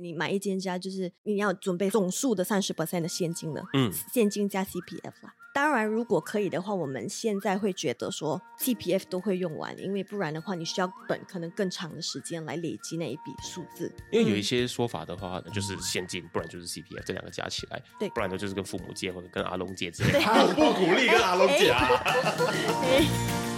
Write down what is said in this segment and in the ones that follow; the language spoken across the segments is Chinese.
你买一间家，就是你要准备总数的三十 percent 的现金的，嗯现金加 CPF 啦。当然，如果可以的话，我们现在会觉得说 CPF 都会用完，因为不然的话，你需要等可能更长的时间来累积那一笔数字。因为有一些说法的话，就是现金，不然就是 CPF，这两个加起来，对不然呢就是跟父母借或者跟阿龙借之 类的。不鼓励跟阿龙借啊。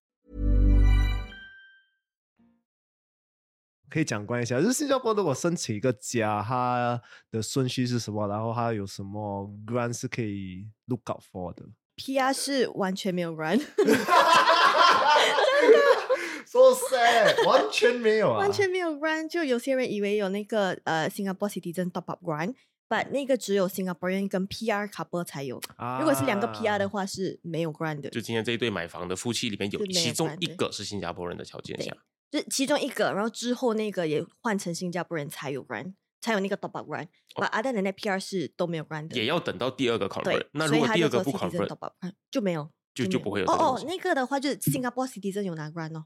可以讲关一下，就是新加坡如果申请一个家，它的顺序是什么？然后它有什么 grant 是可以 look out for 的 PR 是完全没有 run，？So sad，完全没有啊，完全没有 grant。就有些人以为有那个呃 Singapore Citizen Top Up Grant，but 那个只有 Singaporean 跟 PR couple 才有。如果是两个 PR 的啊，话是没有 grant 的，就今天这一对买房的夫妻里面有其中一个是新加坡人的条件下，就是其中一个然后之后那个也换成新加坡人才有 run，才有那个 double grant。把阿大的那 pr 是都没有 grant 的也要等到第二个。convert 那如果第二个不 convert 就没有就就不会有。哦哦那个的话就是新加坡 citizen 有拿 grant 哦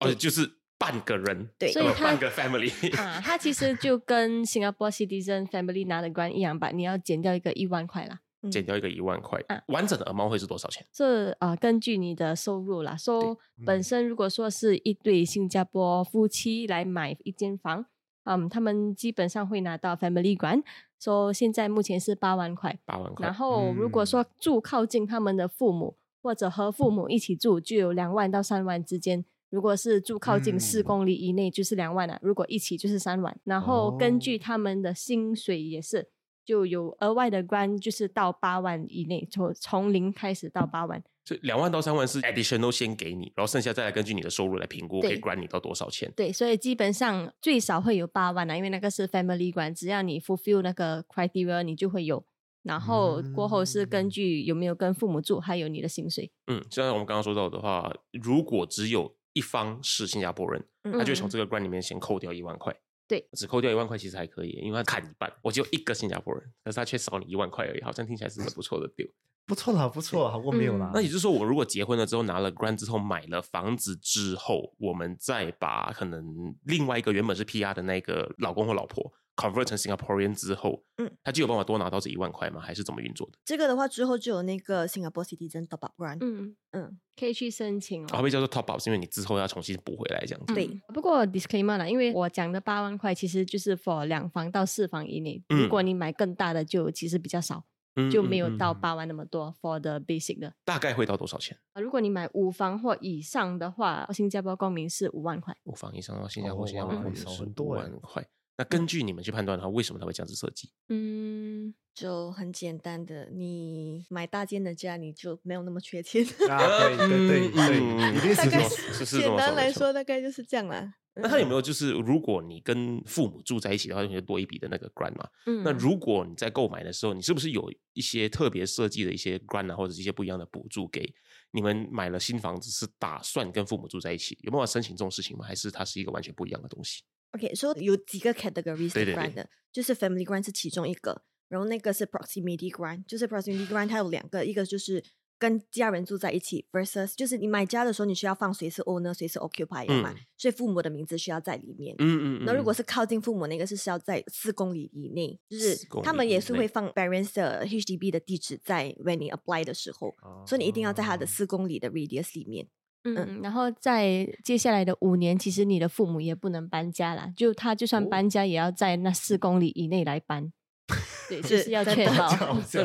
哦就是半个人对所以半个 family 啊他其实就跟新加坡 citizen family 拿的 grant 一样吧你要减掉一个一万块啦嗯减掉一个一万块啊，完整的 amount 会是多少钱？这啊、呃根据你的收入啦，说本嗯身如果说是一对新加坡夫妻来买一间房，嗯，他们基本上会拿到 family grant，说现在目前是八万块。八万块然。后如果说住靠近他们的父母，或者和父母一起住，就有两万到三万之间。如果是住靠近四嗯公里以内，就是两万啊；如果一起就是三万。然后根据他们的薪水也是，就有额外的 grant，就是到八万以内，从从零开始到八万。所以两万到三万是 additional 先给你，然后剩下再来根据你的收入来评估，可以对 grant 你到多少钱。对，所以基本上最少会有八万啊，因为那个是 family grant，只要你 fulfill 那个 criteria，你就会有。然后过后是根据有没有跟父母住，还有你的薪水。嗯，像我们刚刚说到的话，如果只有一方是新加坡人，他就会从嗯这个 grant 里面先扣掉一万块。对，只扣掉一万块其实还可以，因为他砍一半。我只有一个新加坡人，但是他却少你一万块而已，好像听起来是很不错的 deal。不错啦，不错啦，好过没有啦。那也就是说，我如果结婚了之后拿了 grant 之后买了房子之后，我们再把可能另外一个原本是 PR 的那个老公或老婆 convert 成 Singaporean 之后，嗯，他就有办法多拿到这一万块吗？还是怎么运作的？这个的话之后就有那个 Singapore Citizen Top Up Grant。嗯，嗯，可以去申请哦。啊会叫做 top up？是因为你之后要重新补回来这样子。对嗯不过 disclaimer 啦，因为我讲的八万块其实就是 for 两房到四房以内，嗯如果你买更大的就其实比较少，嗯就没有到八万那么多 for the basic 的。大概会到多少钱？如果你买五房或以上的话，新加坡公民是五万块。五房以上到新加坡，哦新加坡公民是五少很多欸万块。那根据你们去判断它为什么它会这样子设计？嗯，就很简单的，你买大间的家，你就没有那么缺钱。啊，对对对对，一定大概是这么是是简单来说，大概就是这样啦。那他有没有就是，如果你跟父母住在一起的话，就会多一笔的那个 grant 嘛？嗯那如果你在购买的时候，你是不是有一些特别设计的一些 grant 啊，或者是一些不一样的补助给你们买了新房子是打算跟父母住在一起，有办法申请这种事情吗？还是它是一个完全不一样的东西？OK，说、有几个 categories 的对对 grant 就是 family grant 是其中一个，然后那个是 proximity grant，就是 proximity grant 它有两个，一个就是跟家人住在一起，versus 就是你买家的时候你需要放谁是 owner，谁是 occupier 嘛，嗯所以父母的名字需要在里面。嗯嗯那如果是靠近父母那个是需要在四公里以内，就是他们也是会放 parents 的 HDB 的地址在 when 你 apply 的时候，所以你一定要在它的哦四公里的 radius 里面。嗯，然后在接下来的五年，其实你的父母也不能搬家啦，就他就算哦搬家，也要在那四公里以内来搬。对，就是是要确保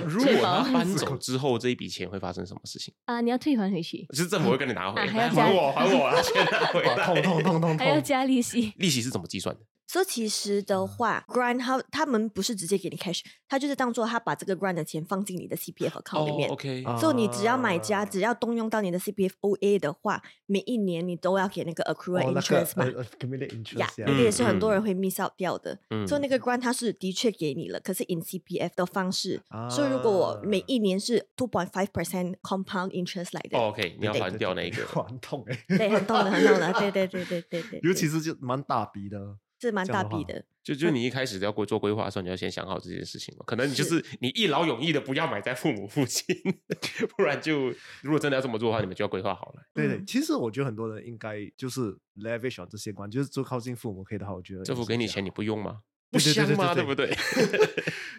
如果他搬 走之后，这一笔钱会发生什么事情？啊，你要退还回去，是政府会跟你拿回，啊还要还我，还我啊，钱拿回哇，痛。痛痛痛痛 还要！加利息。利息是怎么计算的？所以其实的话，grant 他他们不是直接给你 cash，他就是当做他把这个 grant 的钱放进你的 CPF account 里面。哦，OK，啊所以你只要买家，只要动用到你的 CPF OA 的话，每一年你都要给那个 accrued interest 嘛。呃 accumulated interest 那个也是很多嗯人会 miss out 掉的。嗯所以那个 grant 它是的确给你了，可是 in CPF 的方式。所以如果我每啊一年是 two point five percent compound interest 来的，哦，OK，你要对还掉那一个，还痛哎，对，很痛的，很痛的，对对对对对对，尤其是就蛮大笔的，是蛮这样的话大笔的。就就你一开始要规做规划的时候，你要先想好这件事情嘛。可能你就是是你一劳永逸的不要买在父母附近，不然就如果真的要这么做的话，你们就要规划好了。对对，嗯其实我觉得很多人应该就是 leverage on 这些关，就是做靠近父母可以的话，我觉得政府给你钱，你不用吗？不香吗？对对不对？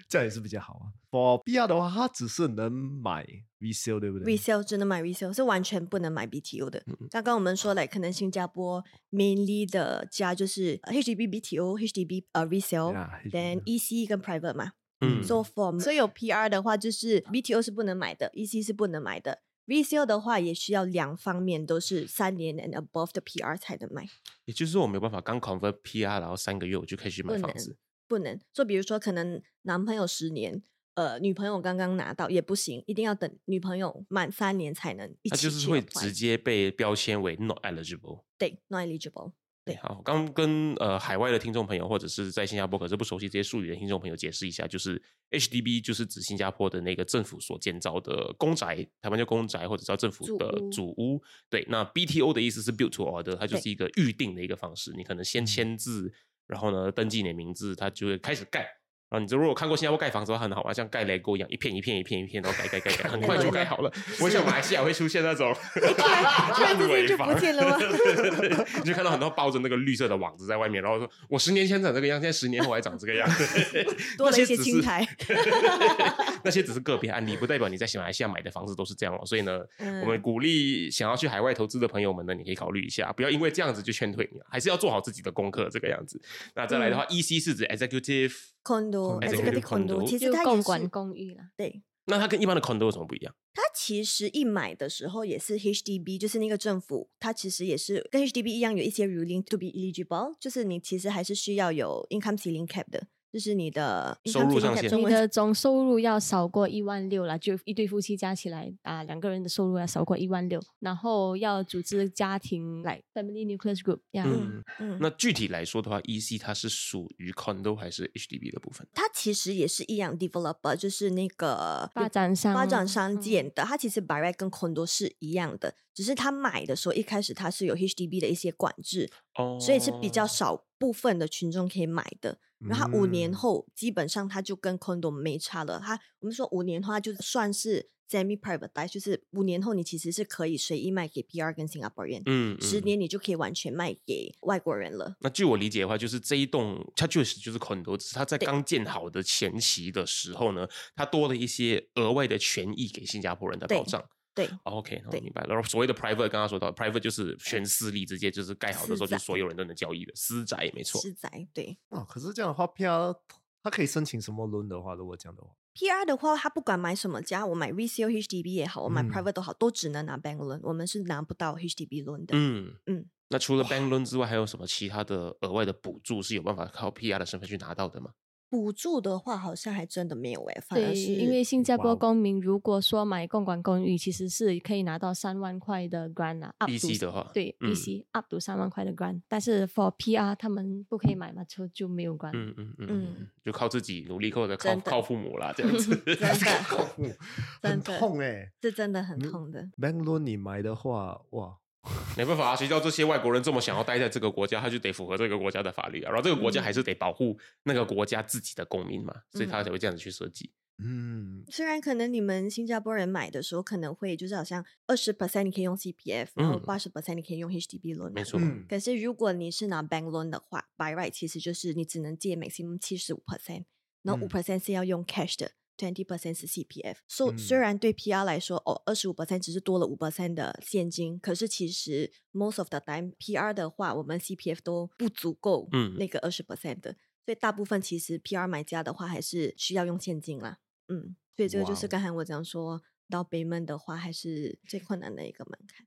这样也是比较好啊。For PR 的话，它只是能买 resale，对不对 resale 只能买 resale，是完全不能买 BTO 的。嗯刚刚我们说了，可能新加坡 mainly 的家就是呃 HDB BTO、HDB 呃 resale，then Yeah，HDB EC 跟 private 嘛。嗯 So for 所以有 PR 的话，就是 BTO 是不能买的，EC 是不能买的。resale 的话，也需要两方面都是三年 and above 的 PR 才能买，也就是说，我没有办法刚 convert PR，然后三个月我就可以去买房子。不能。说比如说，可能男朋友十年，呃，女朋友刚刚拿到也不行，一定要等女朋友满三年才能一它起去就是会直接被标签为 not eligible。对 not eligible。对好，刚跟呃海外的听众朋友或者是在新加坡可是不熟悉这些术语的听众朋友解释一下，就是 HDB 就是指新加坡的那个政府所建造的公宅，台湾叫公宅或者叫政府的主屋。对，那 BTO 的意思是 build to order，它就是一个预定的一个方式，你可能先签字，然后呢登记你的名字，它就会开始盖。然后你就如果看过新加坡盖房子很好玩，像盖 LEGO 一样，一片一片一片一片，然后盖盖盖盖，很快就盖好了。我想马来西亚会出现那种 房 你就看到很多抱着那个绿色的网子在外面，然后说我十年前长这个样，现在十年后还长这个样，多了一些青苔那些只是个别案例，不代表你在马来西亚买的房子都是这样哦。所以呢，我们嗯鼓励想要去海外投资的朋友们呢，你可以考虑一下，不要因为这样子就劝退你，还是要做好自己的功课。这个样子。那再来的话，EC 是指 executive，condo Executive executive condo，condo 其实它也是管公寓啦。对。那它跟一般的 condo 有什么不一样？它其实一买的时候也是 HDB，就是那个政府，它其实也是跟 HDB 一样有一些 ruling to be eligible，就是你其实还是需要有 income ceiling cap 的，就是你的收入上限你的总收入要少过一万六啦，就一对夫妻加起来啊，两个人的收入要少过一万六，然后要组织家庭来 family nucleus group 呀。嗯嗯，那具体来说的话，EC 它是属于 condo 还是 HDB 的部分？它其实也是一样 developer，就是那个发展商发展商嗯建的，它其实 by right 跟 condo 是一样的，只是他买的时候一开始它是有 HDB 的一些管制，哦，所以是比较少部分的群众可以买的。然后它五年嗯后基本上它就跟 condo 没差了。它我们说五年的话就算是 semi private，就是五年后你其实是可以随意卖给 PR 跟 Singaporean，嗯，十嗯年你就可以完全卖给外国人了。那据我理解的话，就是这一栋它确实就是 condo，只是它在对刚建好的前期的时候呢，它多了一些额外的权益给新加坡人的保障。对，哦 OK，我对明白了。然后所谓的 private，刚刚说到 private 就是全私立，直接就是盖好的时候，就所有人都能交易的私宅，没错。私宅对。哦，可是这样的话，PR 它可以申请什么 loan 的话，如果这样的话，PR 的话，他不管买什么家，我买 resale HDB 也好，我买嗯 private 都好，都只能拿 bank loan，我们是拿不到 HDB loan 的。嗯嗯那除了 bank loan 之外，还有什么其他的额外的补助是有办法靠 PR 的身份去拿到的吗？补助的话，好像还真的没有诶、反而对，是因为新加坡公民如果说买共管公寓，其实是可以拿到三万块的 grant 啊。up 的话对嗯 EC up to 三万块的 grant，但是 for PR 他们不可以买嘛，就就没有 grant。嗯嗯嗯就靠自己努力，或者靠靠父母啦，这样子。真的很真的痛哎、这真的很嗯痛的。bank loan 你买的话，哇，没办法啊，谁叫这些外国人这么想要待在这个国家，他就得符合这个国家的法律啊。然后这个国家还是得保护那个国家自己的公民嘛，所以他才会这样子去设计。嗯，虽然可能你们新加坡人买的时候可能会就是好像二十 percent 你可以用 CPF，然后嗯八十 percent 你可以用 HDB loan，没错，嗯可是如果你是拿 bank loan 的话，by right 其实就是你只能借 maximum 七十五 percent，然后五嗯 percent 是要用 cash 的。Twenty percent 是 CPF，所、以虽嗯。然对 PR 来说，哦，二十五 percent 只是多了五 percent 的现金，可是其实 most of the time PR 的话，我们 CPF 都不足够，嗯。那个二十 percent 的，所以大部分其实 PR 买家的话还是需要用现金啦，嗯，所以这个就是刚才我讲说，到 payment 的话还是最困难的一个门槛。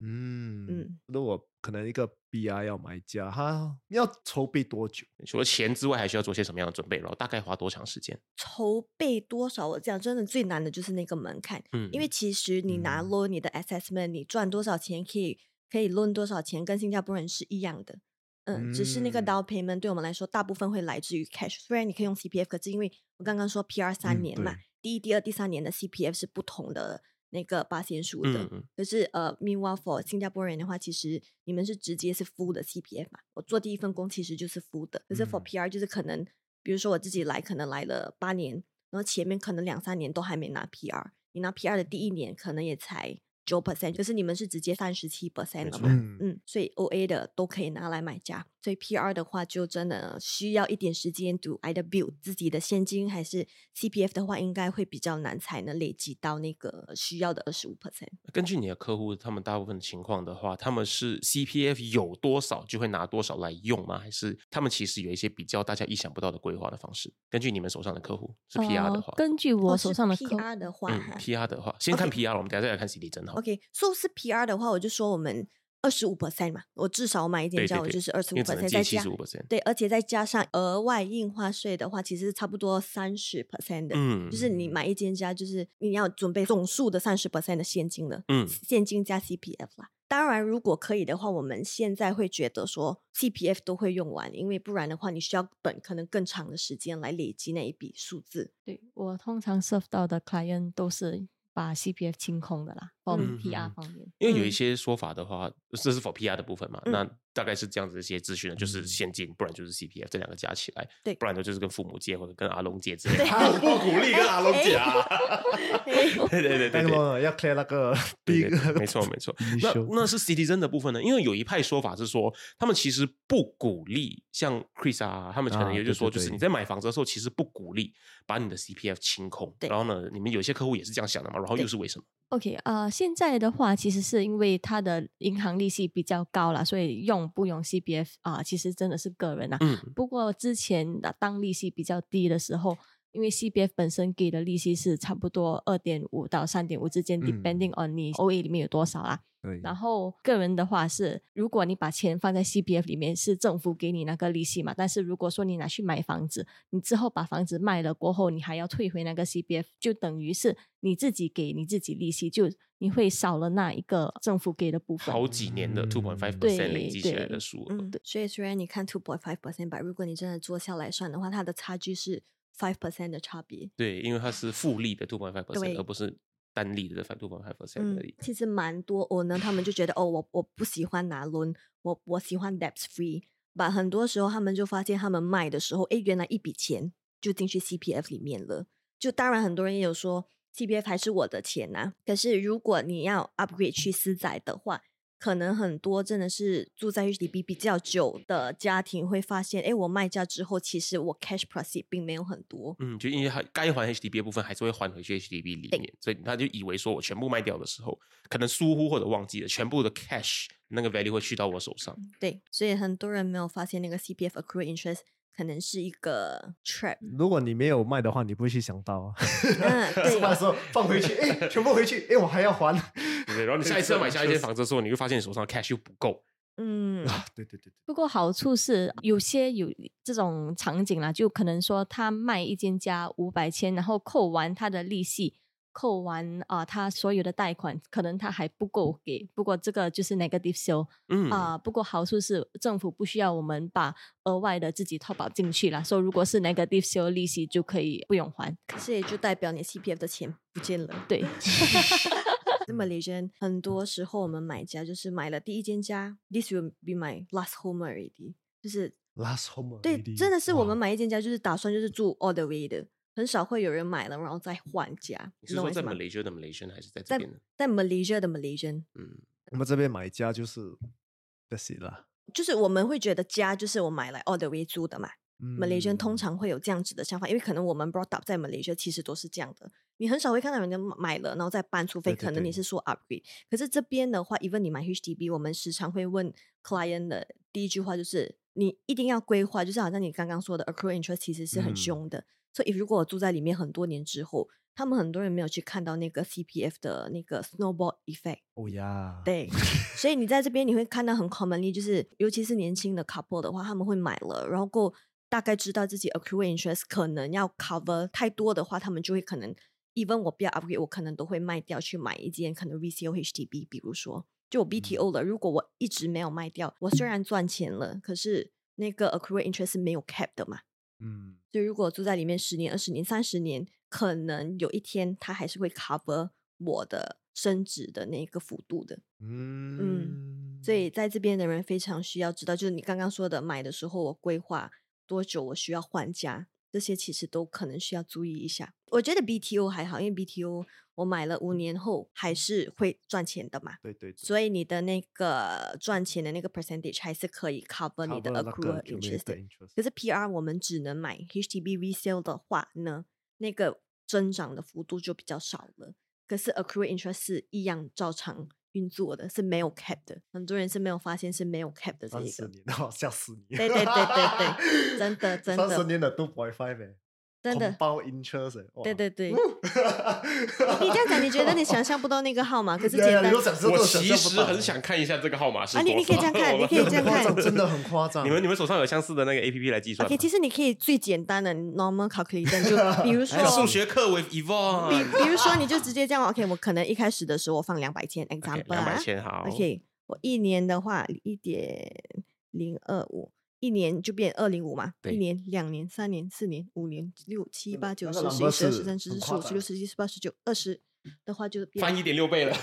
嗯嗯如果可能一个 BI 要买家，他要筹备多久？除了钱之外，还需要做些什么样的准备？然后大概花多长时间？筹备多少？我讲真的，最难的就是那个门槛，嗯，因为其实你拿嗯 loan，你的 assessment，你赚多少钱可以可以 loan 多少钱，跟新加坡人是一样的。嗯，只是那个嗯 down payment 对我们来说，大部分会来自于 cash。虽然你可以用 CPF，可是因为我刚刚说 PR 三嗯年嘛，对第一、第二、第三年的 CPF 是不同的那个八仙数的。可是呃，meanwhile for 新加坡人的话，其实你们是直接是 full 的 CPF 嘛。我做第一份工其实就是 full 的，可是 for 嗯 PR 就是可能，比如说我自己来，可能来了八年，然后前面可能两三年都还没拿 PR，你拿 PR 的第一年可能也才九 percent，可是你们是直接三十七 percent 了嘛。嗯嗯，所以 OA 的都可以拿来买家，所以 PR 的话就真的需要一点时间 to either build 自己的现金，还是 CPF 的话，应该会比较难才能累积到那个需要的二十五 percent。根据你的客户，他们大部分的情况的话，他们是 CPF 有多少就会拿多少来用吗？还是他们其实有一些比较大家意想不到的规划的方式？根据你们手上的客户是 PR 的呃话，根据我手上的客 PR 的话嗯，PR 的话，先看 PR，我们等一下再来看 CD 真好。OK，说、是 PR 的话，我就说我们二十五 percent 嘛，我至少买一间家，我就是二十五 percent，再加。对，而且再加上额外印花税的话，其实差不多三十 percent 的。嗯就是你买一间家，就是你要准备总数的三十 percent 的现金了，嗯现金加 CPF 啦。当然，如果可以的话，我们现在会觉得说 CPF 都会用完，因为不然的话，你需要等可能更长的时间来累积那一笔数字。对我通常 serve 到的 client 都是把 CPF 清空的啦，嗯 PR 嗯方面。因为有一嗯些说法的话，这是否 PR 的部分嘛？嗯那大概是这样子的一些资讯呢，就是嗯现金，不然就是 CPF，这两个加起来，对不然呢就是跟父母借或者跟阿龙借之类的。不鼓励跟阿龙借啊。嘿 对对对对对。那个要 clear 那个第 一对个对对没错没错。那那是 citizen 的部分呢？因为有一派说法是说，他们其实不鼓励像 Chris 啊，他们可能啊也就是说，就是你在买房子的时候，其实不鼓励把你的 CPF 清空。然后呢，你们有些客户也是这样想的嘛？然后又是为什么？OK，呃，现在的话，其实是因为它的银行利息比较高啦，所以用不用 CPF 啊、其实真的是个人啊。嗯不过之前的当利息比较低的时候，因为 CBF 本身给的利息是差不多二点五到三点五之间、嗯 d e p e n d i n g on 你 OA 里面有多少啦。对，然后个人的话是，如果你把钱放在 CBF 里面，是政府给你那个利息嘛。但是如果说你拿去买房子，你之后把房子卖了过后，你还要退回那个 CBF，就等于是你自己给你自己利息，就你会少了那一个政府给的部分。好几年的 two point five 对 percent 累积起来的数额。嗯，所以虽然你看 two point five percent 吧，如果你真的做下来算的话，它的差距是 five percent 的差别。对，因为它是复利的 two point five percent，而不是单利的 two point five percent 嗯而已，。其实蛮多哦呢，他们就觉得哦，我我不喜欢拿 loan，我我喜欢 debt free。把很多时候他们就发现，他们卖的时候，诶，原来一笔钱就进去 CPF 里面了。就当然很多人也有说 CPF 还是我的钱呐、可是如果你要 upgrade 去私宅的话，可能很多真的是住在 HDB 比较久的家庭会发现，诶，我卖家之后，其实我 cash proceed 并没有很多。嗯，就因为他该还 HDB 的部分还是会还回去 HDB 里面，所以他就以为说我全部卖掉的时候，可能疏忽或者忘记了，全部的 cash 那个 value 会去到我手上。对，所以很多人没有发现那个 CPF accrued interest 可能是一个 trap。如果你没有卖的话，你不会去想到啊。嗯，对，卖的时候放回去，哎，全部回去，哎，我还要还。对？然后你下一次要买下一间房子的时候，你会发现你手上的 cash 又不够。嗯，啊，对对对对，不过好处是有些有这种场景啦，就可能说他卖一间家五百千，然后扣完他的利息，扣完啊、他所有的贷款，可能他还不够给。不过这个就是 negative sale 嗯啊、不过好处是政府不需要我们把额外的自己 top up 进去了，所以如果是 negative sale 利息就可以不用还。可是也就代表你 CPF 的钱不见了。对，那么 Malaysian 很多时候我们买家就是买了第一间家，this will be my last home already，就是。last home 对真的是我们买一间家，就是打算就是住 all the way 的，很少会有人买了然后再换家。你是说在 Malaysia 的 Malaysian 还是在这在边的？在 Malaysia 的 Malaysian，嗯，我们这边买家就是 that's it 啦。就是我们会觉得家就是我买来 all the way 租的嘛。Malaysian 通嗯常会有这样子的想法，因为可能我们 brought up 在 Malaysia 其实都是这样的，你很少会看到人家买了然后再搬，除非可能你是说 upgrade。可是这边的话，even 你买 HDB，我们时常会问 client 的第一句话就是，你一定要规划，就是好像你刚刚说的 accrued interest 其实是很嗯凶的，所以如果我住在里面很多年之后，他们很多人没有去看到那个 CPF 的那个 snowball effect。哦呀，对，所以你在这边你会看到很 commonly，就是尤其是年轻的 couple 的话，他们会买了，然后够大概知道自己 accrued interest 可能要 cover 太多的话，他们就会可能 even 我不要 upgrade，我可能都会卖掉去买一间可能 resale HDB，比如说。就我 BTO 了，如果我一直没有卖掉，我虽然赚钱了，可是那个 accrued interest 是没有 cap 的嘛，嗯，就如果住在里面十年、二十年、三十年，可能有一天它还是会 cover 我的升值的那个幅度的。嗯所以在这边的人非常需要知道，就是你刚刚说的，买的时候我规划多久我需要换家，这些其实都可能需要注意一下。我觉得 B T O 还好，因为 B T O 我买了五年后还是会赚钱的嘛。对对。所以你的那个赚钱的那个 percentage 还是可以 cover 你的 accrued interest。可是 P R 我们只能买 H T B resale 的话呢，那个增长的幅度就比较少了。可是 accrued interest 一样照常。运作的，是没有 cap 的。很多人是没有发现是没有 cap 的这一个。三十年，哦，吓死你！对对对对对真的真的三十年的 five 哎，真的。包 interest 哎，哇。对对对，你这样讲，你觉得你想象不到那个号码，可是 简单。我其实很想看一下这个号码是啊你你可以这样看 你可以这样看。真的很夸张。你们你们手上有相似的那个 A P P 来计算 OK，其实你可以最简单的 normal calculation，就 比如说哎数学课 with 比 Yvonne，比比如说，你就直接这样，OK，我可能一开始的时候我放两百千，example，两百啊千好。OK，我一年的话一点零二五，一年就变二零五嘛，一年、两年、三年、四年、五年、六七八九十、十一、十二、十三、十四、十五、十六、十七、十八、十九、二十的。话就变翻一点六倍了。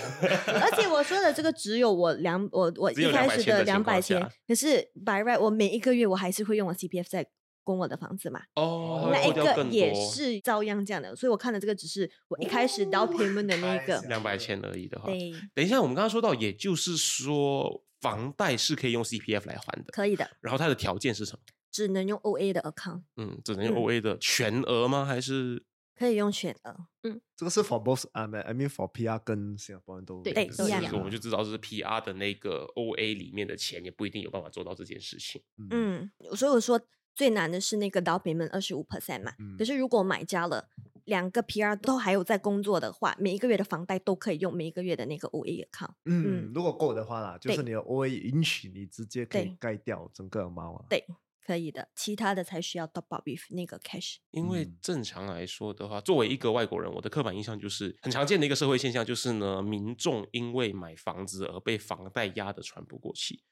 而且我说的这个只有我两我我一开200千的两百情况下千，可是 by right 我每一个月我还是会用我 CPF 在供我的房子嘛，哦，那一个也是照样这样的，所以我看的这个只是我一开始 down payment 的那个，两百千而已的话，对，等一下，我们刚刚说到，也就是说，房贷是可以用 CPF 来还的，可以的，然后它的条件是什么？只能用 OA 的 account，嗯，只能用嗯 OA 的全额吗？还是可以用全额，嗯这个是 for both I mean I mean for PR 跟新加坡人都对对是一样我们就知道这是 PR 的那个 OA 里面的钱，也不一定有办法做到这件事情。嗯，所以我说最难的是那个 down payment 二十五 percent 嘛，嗯可是如果买家了。两个 PR 都还有在工作的话，每一个月的房贷都可以用每一个月的那个 OA account。嗯，嗯如果够的话啦，就是你的 OA 允许你直接可以盖掉整个猫啊。对，可以的，其他的才需要 top up with 那个 cash。因为嗯正常来说的话，作为一个外国人，我的刻板印象就是很常见的一个社会现象，就是呢，民众因为买房子而被房贷压得喘不过气。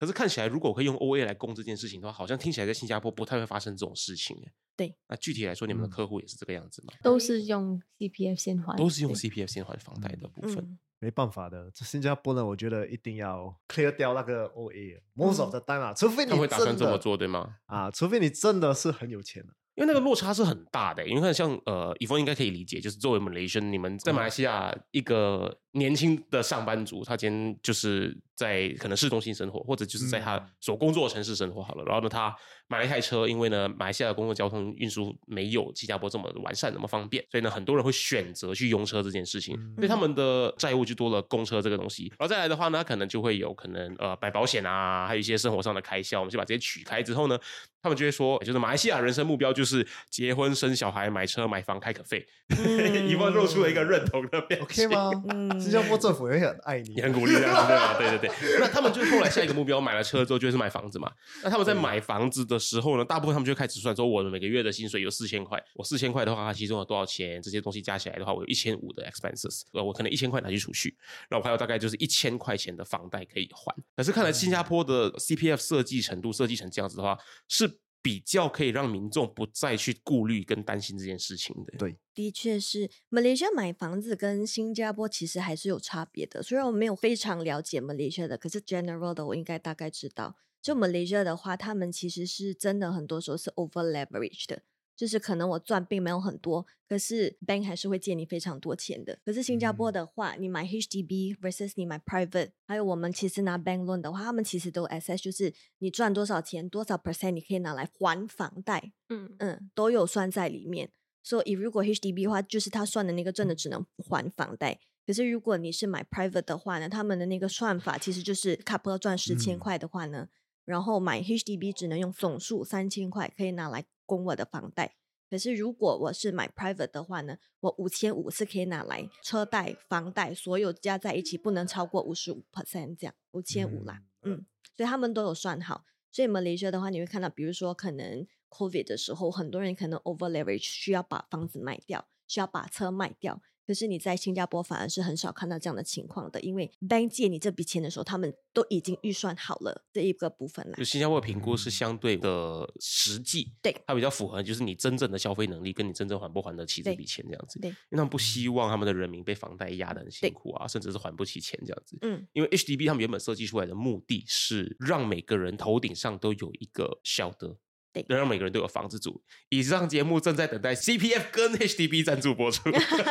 可是看起来，如果可以用 OA 来供这件事情的话，好像听起来在新加坡不太会发生这种事情哎。对，那具体来说，你们的嗯客户也是这个样子吗？都是用 CPF 先还，都是用 CPF 先还房贷的部分。嗯，没办法的，这新加坡呢我觉得一定要 clear 掉那个 OA。Most of the time 啊，除非你他会打算真的这么做，对吗？啊，除非你真的是很有钱的。因为那个落差是很大的欸，因为看像呃，以峰应该可以理解，就是作为 Malaysian，你们在马来西亚一个年轻的上班族，他今天就是在可能市中心生活，或者就是在他嗯所工作的城市生活好了。然后呢，他买了一台车，因为呢，马来西亚的公共交通运输没有新加坡这么完善，那么方便，所以呢，很多人会选择去用车这件事情，嗯所以他们的债务就多了公车这个东西。然后再来的话呢，可能就会有可能呃买保险啊，还有一些生活上的开销，我们就把这些取开之后呢，他们就会说，就是马来西亚人生目标就是结婚、生小孩、买车、买房、开可费。一万露出了一个认同的表情。吗？嗯新加坡政府也很爱你也。很鼓励这样子，对吧？对对对。那他们就后来下一个目标，买了车之后就是买房子嘛。那他们在买房子的时候呢，大部分他们就开始算说，我的每个月的薪水有四千块，我四千块的话，它其中有多少钱？这些东西加起来的话，我有一千五的 expenses，呃，我可能一千块拿去储蓄，然后我还有大概就是一千块钱的房贷可以还。可是看来新加坡的 CPF 设计程度设计成这样子的话，是比较可以让民众不再去顾虑跟担心这件事情的。对的确是，马来西亚买房子跟新加坡其实还是有差别的。虽然我没有非常了解马来西亚的，可是 general 的我应该大概知道。就马来西亚的话，他们其实是真的很多时候是 over leverage 的，就是可能我赚并没有很多，可是 bank 还是会借你非常多钱的。可是新加坡嗯的话，你买 HDB versus 你买 private，还有我们其实拿 bank loan 的话，他们其实都 assess 就是你赚多少钱，多少 percent 你可以拿来还房贷。嗯嗯，都有算在里面。所以如果 HDB 的话，就是他算的那个真的只能还房贷。可是如果你是买 private 的话呢，他们的那个算法其实就是 couple 赚十千嗯块的话呢，然后买 HDB 只能用总数三千块可以拿来供我的房贷。可是如果我是买 private 的话呢，我五千五是可以拿来车贷、房贷所有加在一起，不能超过五十五 percent 这样，五千五啦，嗯，所以他们都有算好。所以 Malaysia 的话，你会看到，比如说可能 COVID 的时候，很多人可能 over leverage 需要把房子卖掉，需要把车卖掉。可是你在新加坡反而是很少看到这样的情况的，因为 bank 借你这笔钱的时候，他们都已经预算好了这一个部分了就。新加坡的评估是相对的实际，对它比较符合就是你真正的消费能力跟你真正还不还得起这笔钱这样子。对因为他们不希望他们的人民被房贷压得很辛苦啊，甚至是还不起钱这样子。嗯，因为 HDB 他们原本设计出来的目的是让每个人头顶上都有一个小的。对让每个人都有房子住。以上节目正在等待 CPF 跟 HDB 赞助播出。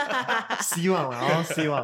希望啊，希望。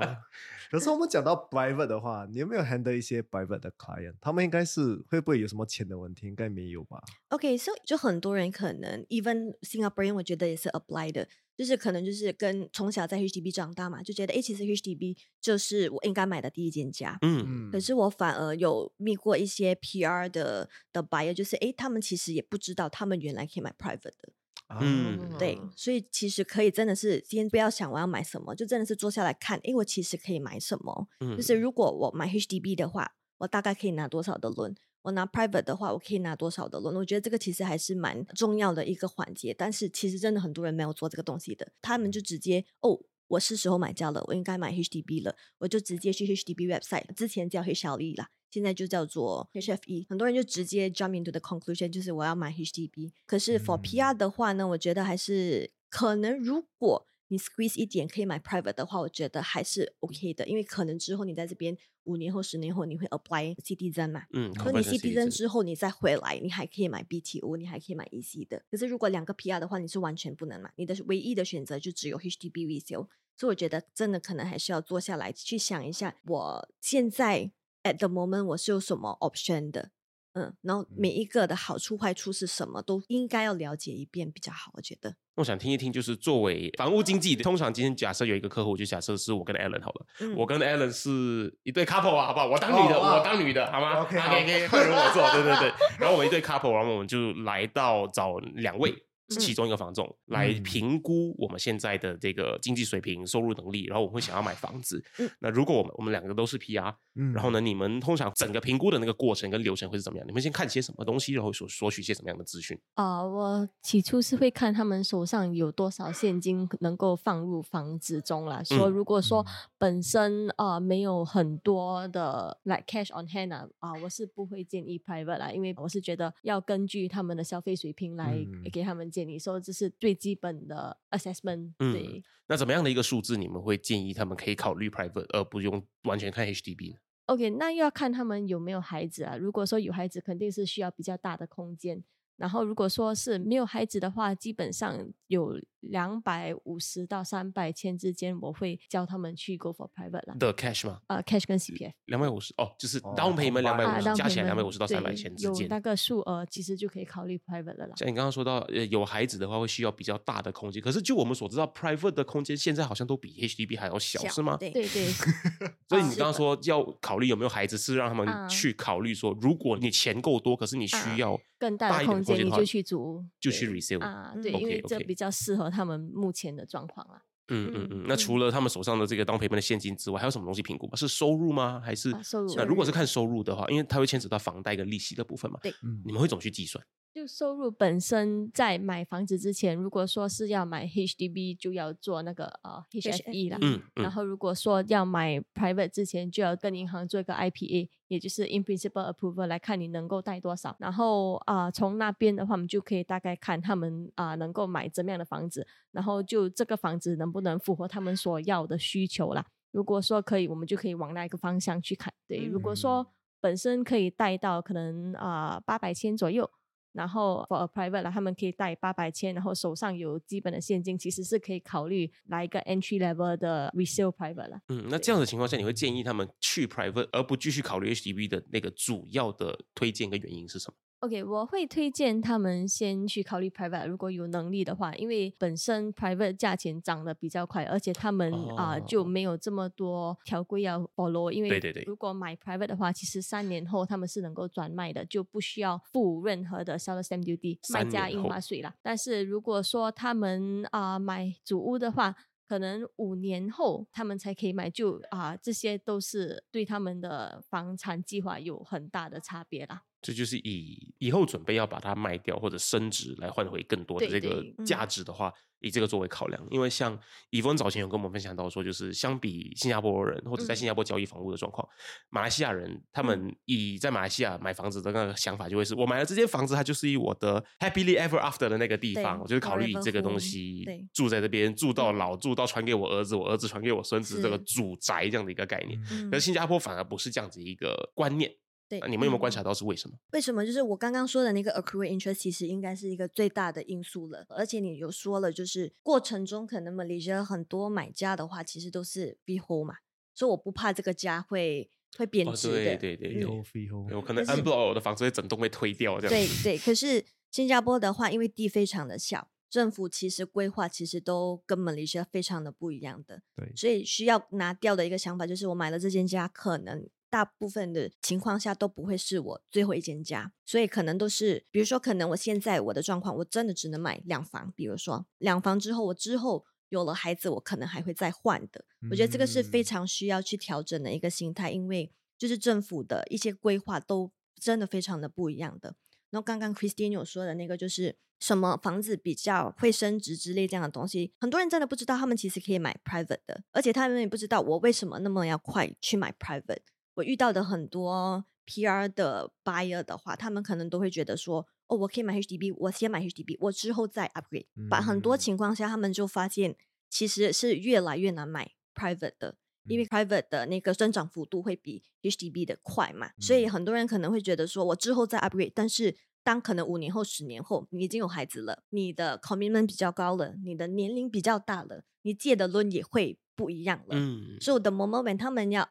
可是我们讲到 private 的话，你有没有 handle 一些 private 的 client？他们应该是会不会有什么钱的问题？应该没有吧？OK，so、就很多人可能 even Singaporean 我觉得也是 apply 的，就是可能就是跟从小在 HDB 长大嘛，就觉得诶，其实 HDB 就是我应该买的第一间家。嗯，嗯，可是我反而有密过一些 PR 的的 buyer，就是诶，他们其实也不知道他们原来可以买 private 的。嗯对，所以其实可以真的是今天不要想我要买什么，就真的是坐下来看，哎，我其实可以买什么。嗯就是如果我买 HDB 的话，我大概可以拿多少的 loan？我拿 private 的话，我可以拿多少的 loan？我觉得这个其实还是蛮重要的一个环节。但是其实真的很多人没有做这个东西的，他们就直接哦，我是时候买家了，我应该买 HDB 了，我就直接去 HDB website，之前叫 HLE 啦。现在就叫做 HFE，很多人就直接 jump into the conclusion，就是我要买 HDB。可是 for 嗯 PR 的话呢，我觉得还是可能，如果你 squeeze 一点可以买 private 的话，我觉得还是 OK 的，因为可能之后你在这边五年后、十年后你会 apply citizen 嘛，嗯，所以你 citizen citizen 之后你再回来，你还可以买 BTO，你还可以买 EC 的。可是如果两个 PR 的话，你是完全不能买，你的唯一的选择就只有 HDB resale。所以我觉得真的可能还是要坐下来去想一下，我现在 at the moment 我是有什么 option 的，嗯，然后每一个的好处坏处是什么，都应该要了解一遍比较好。我觉得，我想听一听，就是作为房屋经纪的，通常今天假设有一个客户，就假设是我跟 Alan 好了，嗯我跟 Alan 是一对 couple 啊，好不好？我当女的，哦我当女的，好吗 OK，好 OK，换人我做，对对对。然后我们一对 couple，然后我们就来到找两位。嗯其中一个房仲来嗯评估我们现在的这个经济水平、收入能力，然后我们会想要买房子。嗯那如果我们我们两个都是 PR，嗯然后呢，你们通常整个评估的那个过程跟流程会是怎么样？你们先看些什么东西，然后索索取些什么样的资讯？啊、我起初是会看他们手上有多少现金能够放入房子中啦。说嗯如果说本身啊、呃没有很多的 like cash on hand 啊，啊我是不会建议 private 啦，因为我是觉得要根据他们的消费水平来嗯给他们建议，说这是最基本的 assessment、嗯对。那怎么样的一个数字你们会建议他们可以考虑 private，而不用完全看 HDB 呢？OK，那又要看他们有没有孩子啊。如果说有孩子，肯定是需要比较大的空间。然后，如果说是没有孩子的话，基本上有两百五十到三百千之间，我会教他们去 go for private 啦。的 cash 吗？呃，cash 跟 CPF 两百五十哦，就是哦 down payment 两百啊五十，加起来两百五十到三百对千之间。有那个数额，其实就可以考虑 private 了啦。像你刚刚说到，呃，有孩子的话会需要比较大的空间，可是就我们所知道，private 的空间现在好像都比 HDB 还要小，是吗？对对对，所以啊你刚刚说要考虑有没有孩子，是让他们啊去考虑说，如果你钱够多，可是你需啊要更大的空间你就去租，就去 resale 啊，嗯对，因为 OK，这比较适合他们目前的状况啊。嗯嗯嗯嗯。那除了他们手上的这个 down payment 的现金之外，还有什么东西评估吗？是收入吗？还是啊收入那如果是看收入的话，因为它会牵扯到房贷跟利息的部分嘛，嗯你们会怎么去计算？就收入本身，在买房子之前，如果说是要买 HDB，就要做那个呃 HFE 啦。嗯嗯然后如果说要买 private 之前，就要跟银行做一个 IPA，也就是 in principle approval 来看你能够贷多少。然后啊、从那边的话，我们就可以大概看他们啊、能够买怎么样的房子，然后就这个房子能不能符合他们所要的需求啦。如果说可以，我们就可以往那个方向去看。对，如果说本身可以贷到可能啊八百千左右。然后 for a private 啦，他们可以贷八百千，然后手上有基本的现金，其实是可以考虑来一个 entry level 的 resale private 了。嗯，那这样的情况下，你会建议他们去 private，而不继续考虑 HDB 的那个主要的推荐跟原因是什么？OK，我会推荐他们先去考虑 private，如果有能力的话，因为本身 private 价钱涨得比较快，而且他们啊、就哦没有这么多条规要 follow。因为对对对如果买 private 的话，其实三年后他们是能够转卖的，就不需要付任何的 seller stamp duty 卖家印花税啦。但是如果说他们啊、买主屋的话，可能五年后他们才可以买，就啊、这些都是对他们的房产计划有很大的差别啦。这就是以以后准备要把它卖掉或者升值来换回更多的这个价值的话，以这个作为考量。因为像以峰早前有跟我们分享到说，就是相比新加坡人或者在嗯新加坡交易房屋的状况，马来西亚人他们以在马来西亚买房子的那个想法就会是，我买了这间房子，它就是以我的 happily ever after 的那个地方，我就是考虑以这个东西住在这边，住到嗯老，住到传给我儿子，我儿子传给我孙子，这个是主宅这样的一个概念。嗯可是新加坡反而不是这样子一个观念。对啊你们有没有观嗯察到是为什么？为什么？就是我刚刚说的那个 accrued interest，其实应该是一个最大的因素了。而且你有说了，就是过程中可能 Malaysia 很多买家的话，其实都是 freehold 嘛，所以我不怕这个家会会贬哦，值的。对对对对，f 后有可能可是 unblock 我的房子会整栋被推掉这样。对对，可是新加坡的话，因为地非常的小，政府其实规划其实都跟 Malaysia 非常的不一样的，对所以需要拿掉的一个想法就是，我买了这间家，可能大部分的情况下都不会是我最后一间家，所以可能都是，比如说，可能我现在我的状况，我真的只能买两房，比如说两房之后，我之后有了孩子，我可能还会再换的。我觉得这个是非嗯常需要去调整的一个心态，因为就是政府的一些规划都真的非常的不一样的。然后刚刚 Christine 有说的那个就是什么房子比较会升值之类这样的东西，很多人真的不知道，他们其实可以买 private 的，而且他们也不知道我为什么那么要快去买 private。我遇到的很多 PR 的 buyer 的话，他们可能都会觉得说，哦，我可以买 HDB，我先买 HDB，我之后再 upgrade。把很多嗯情况下，他们就发现其实是越来越难买 private 的，因为 private 的那个增长幅度会比 HDB 的快嘛，所以嗯很多人可能会觉得说，我之后再 upgrade，但是当可能五年后、十年后，你已经有孩子了，你的 commitment 比较高了，你的年龄比较大了，你借的 loan 也会不一样了。嗯，所以的 moment 他们要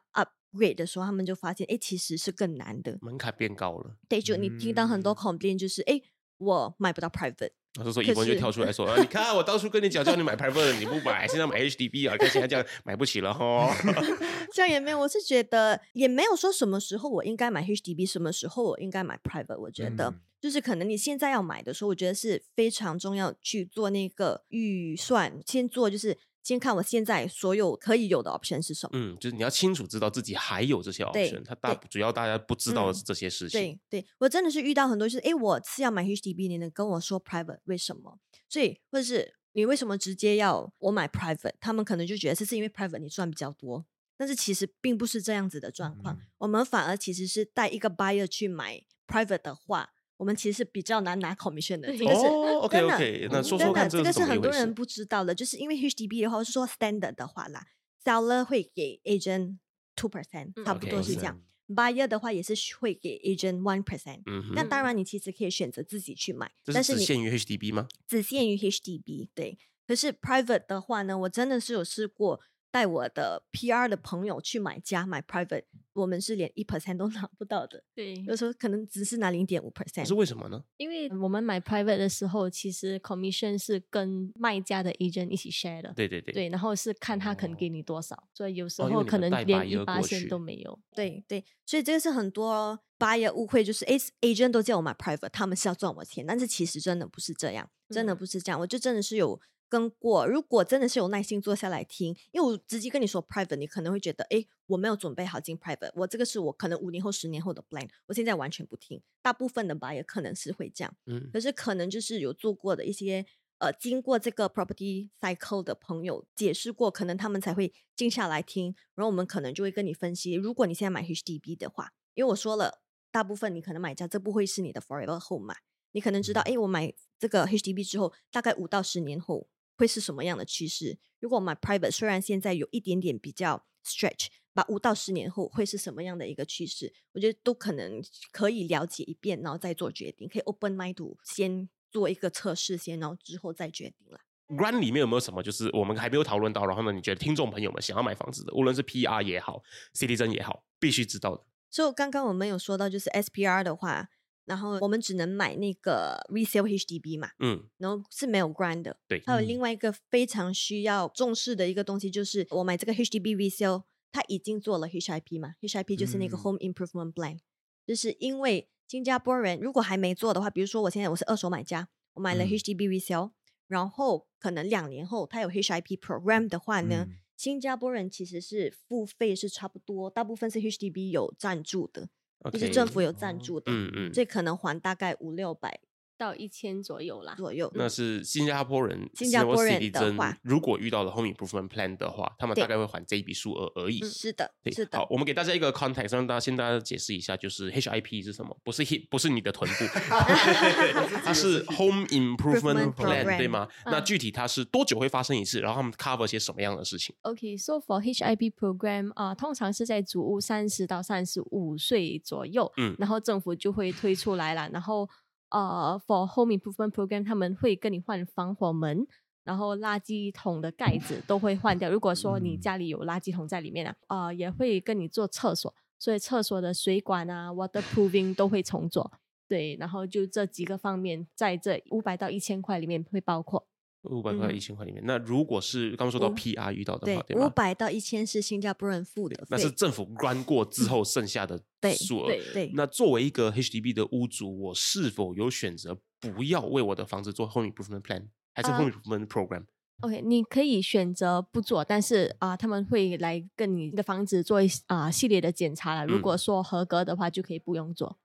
upgrade 的时候，他们就发现，哎，其实是更难的。门槛变高了。对，就你听到很多嗯 complain 就是，哎，我买不到 private。可然后说以文就跳出来说：“ 啊，你看我当初跟你讲叫你买 private，你不买，现在买 HDB 啊，看现在这样买不起了哈。这样也没有，我是觉得也没有说什么时候我应该买 HDB，什么时候我应该买 private。我觉得、嗯就是可能你现在要买的时候，我觉得是非常重要去做那个预算，先做就是先看我现在所有可以有的 option 是什么。嗯，就是你要清楚知道自己还有这些 option，它大主要大家不知道的嗯是这些事情。对对，我真的是遇到很多就是，诶，我是要买 HDB，你能跟我说 private 为什么？所以或者是你为什么直接要我买 private？他们可能就觉得这是因为 private 你赚比较多，但是其实并不是这样子的状况。嗯我们反而其实是带一个 buyer 去买 private 的话，我们其实是比较难拿 commission 的。这个是、哦，OK 真的 OK，那说真说看的，这个是？很多人不知道的，就是因为 HDB 的话是说 standard 的话啦，seller 会给 agent two percent，嗯差不多是这样。buyer 的话也是会给 agent one percent。嗯哼，那当然，你其实可以选择自己去买，但是你是只限于 HDB 吗？只限于 HDB。对，可是 private 的话呢，我真的是有试过带我的 PR 的朋友去买家买 private，我们是连一 percent 都 拿不到的，对，有时候可能只是拿零点五 percent 是。为什么呢？因为我们买 private 的时候，其实 commission 是跟卖家的 agent 一起 share 的。对对对，对，然后是看他肯给你多少，所以有时候可能连一八线都没有。对对，所以这个是很多 buyer 误会，就是诶 agent 都叫我买 private，他们是要赚我钱，但是其实真的不是这样，真的嗯不是这样。我就真的是有跟过，如果真的是有耐心坐下来听，因为我直接跟你说 private，你可能会觉得哎，我没有准备好进 private，我这个是我可能五年后、十年后的 plan，我现在完全不听。大部分的 buyer 可能是会这样，嗯，可是可能就是有做过的一些呃，经过这个 property cycle 的朋友解释过，可能他们才会静下来听，然后我们可能就会跟你分析，如果你现在买 HDB 的话，因为我说了，大部分你可能买家这不会是你的 forever home 嘛，你可能知道，嗯哎，我买这个 HDB 之后，大概五到十年后会是什么样的趋势？如果我买 private，虽然现在有一点点比较 stretch，把五到十年后会是什么样的一个趋势，我觉得都可能可以了解一遍，然后再做决定，可以 open mind to 先做一个测试先，然后之后再决定了。Grant 里面有没有什么就是我们还没有讨论到，然后呢，你觉得听众朋友们想要买房子的，无论是 PR 也好，Citizen 也好，必须知道的？所以刚刚我们有说到，就是 SPR 的话，然后我们只能买那个 resale HDB 嘛，嗯，然后是没有 grant 的。对。还有嗯。另外一个非常需要重视的一个东西，就是我买这个 HDB resale，它已经做了 HIP 嘛，HIP 就是那个嗯。Home Improvement Plan，、就是因为新加坡人如果还没做的话，比如说我现在我是二手买家，我买了嗯。HDB resale，、然后可能两年后它有 HIP program 的话呢，嗯。新加坡人其实是付费是差不多，大部分是 HDB 有赞助的，就是政府有赞哦助的，嗯嗯，这可能还大概五六百到一千左右啦。左右。那是新加坡人，新加坡人的 citizen 话如果遇到了 home improvement plan 的话，他们大概会还这一笔数额而已。嗯是的，对，是的好，，我们给大家一个 context，让大家先大家解释一下，就是 HIP 是什么？不是 hit，不是你的臀部，它是 Home Improvement Plan，对吗？那嗯具体它是多久会发生一次？然后他们 cover 些什么样的事情？OK，so、for HIP program 啊、通常是在主屋三十到三十五岁左右，嗯然后政府就会推出来了，然后呃，for home improvement program 他们会跟你换防火门。然后垃圾桶的盖子都会换掉。如果说你嗯家里有垃圾桶在里面啊，呃，也会跟你做厕所，所以厕所的水管啊、waterproofing 都会重做。对，然后就这几个方面，在这五百到一千块里面会包括。五百块、嗯一千块里面，那如果是刚刚说到 PR 遇到的对话，，对五？百到一千是新加坡人付的那是，政府关过之后剩下的数额。对对那作为一个 HDB 的屋主，我是否有选择不要为我的房子做 home improvement plan，还是啊 home improvement program？OK，你可以选择不做，但是啊、他们会来跟你的房子做一啊、系列的检查了。如嗯果说合格的话，就可以不用做。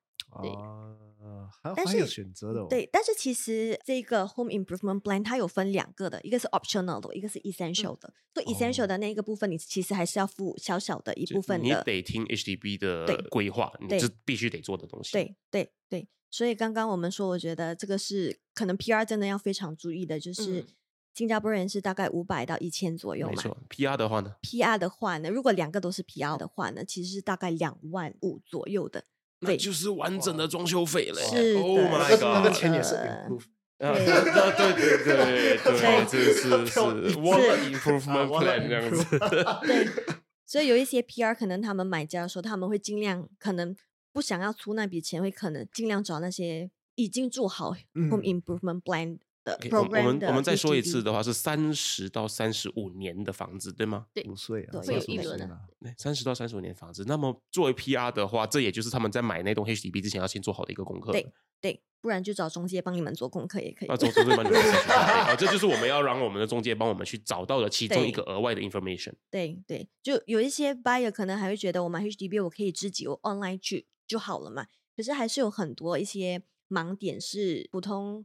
对啊，还但还有是选择的哦。对，但是其实这个 home improvement plan 它有分两个的，一个是 optional 的，一个是 essential 的。所以 essential 哦的那一个部分，你其实还是要付小小的一部分的。你得听 HDB 的规划，你对是必须得做的东西。对对对，所以刚刚我们说，我觉得这个是可能 PR 真的要非常注意的，就是嗯新加坡人是大概五百到一千左右嘛。没错。PR 的话呢？PR 的话呢，如果两个都是 PR 的话呢，其实是大概两万五左右的费。那就是完整的装修费嘞。是 Oh my 那个那个 god！钱也是呃 improve。啊，对对对对对对，对这是是。跳一次 wallet 啊 improvement plan 这样子。对，所以有一些 PR 可能他们买家说他们会尽量可能不想要出那笔钱，会可能尽量找那些已经做好 home 嗯 improvement plan 的我们 program 我们我们再说一次的话，是三十到三十五年的房子，对吗？五岁啊，对三会有一轮啊十五岁了对，三十到三十五年房子。那么作为 PR 的话，这也就是他们在买那栋 HDB 之前要先做好的一个功课。对对，不然就找中介帮你们做功课也可以那。总之会帮你们好，这就是我们要让我们的中介帮我们去找到的其中一对个额外的 information。对对，就有一些 buyer 可能还会觉得我买 HDB 我可以自己我 online 去就好了嘛，可是还是有很多一些盲点是普通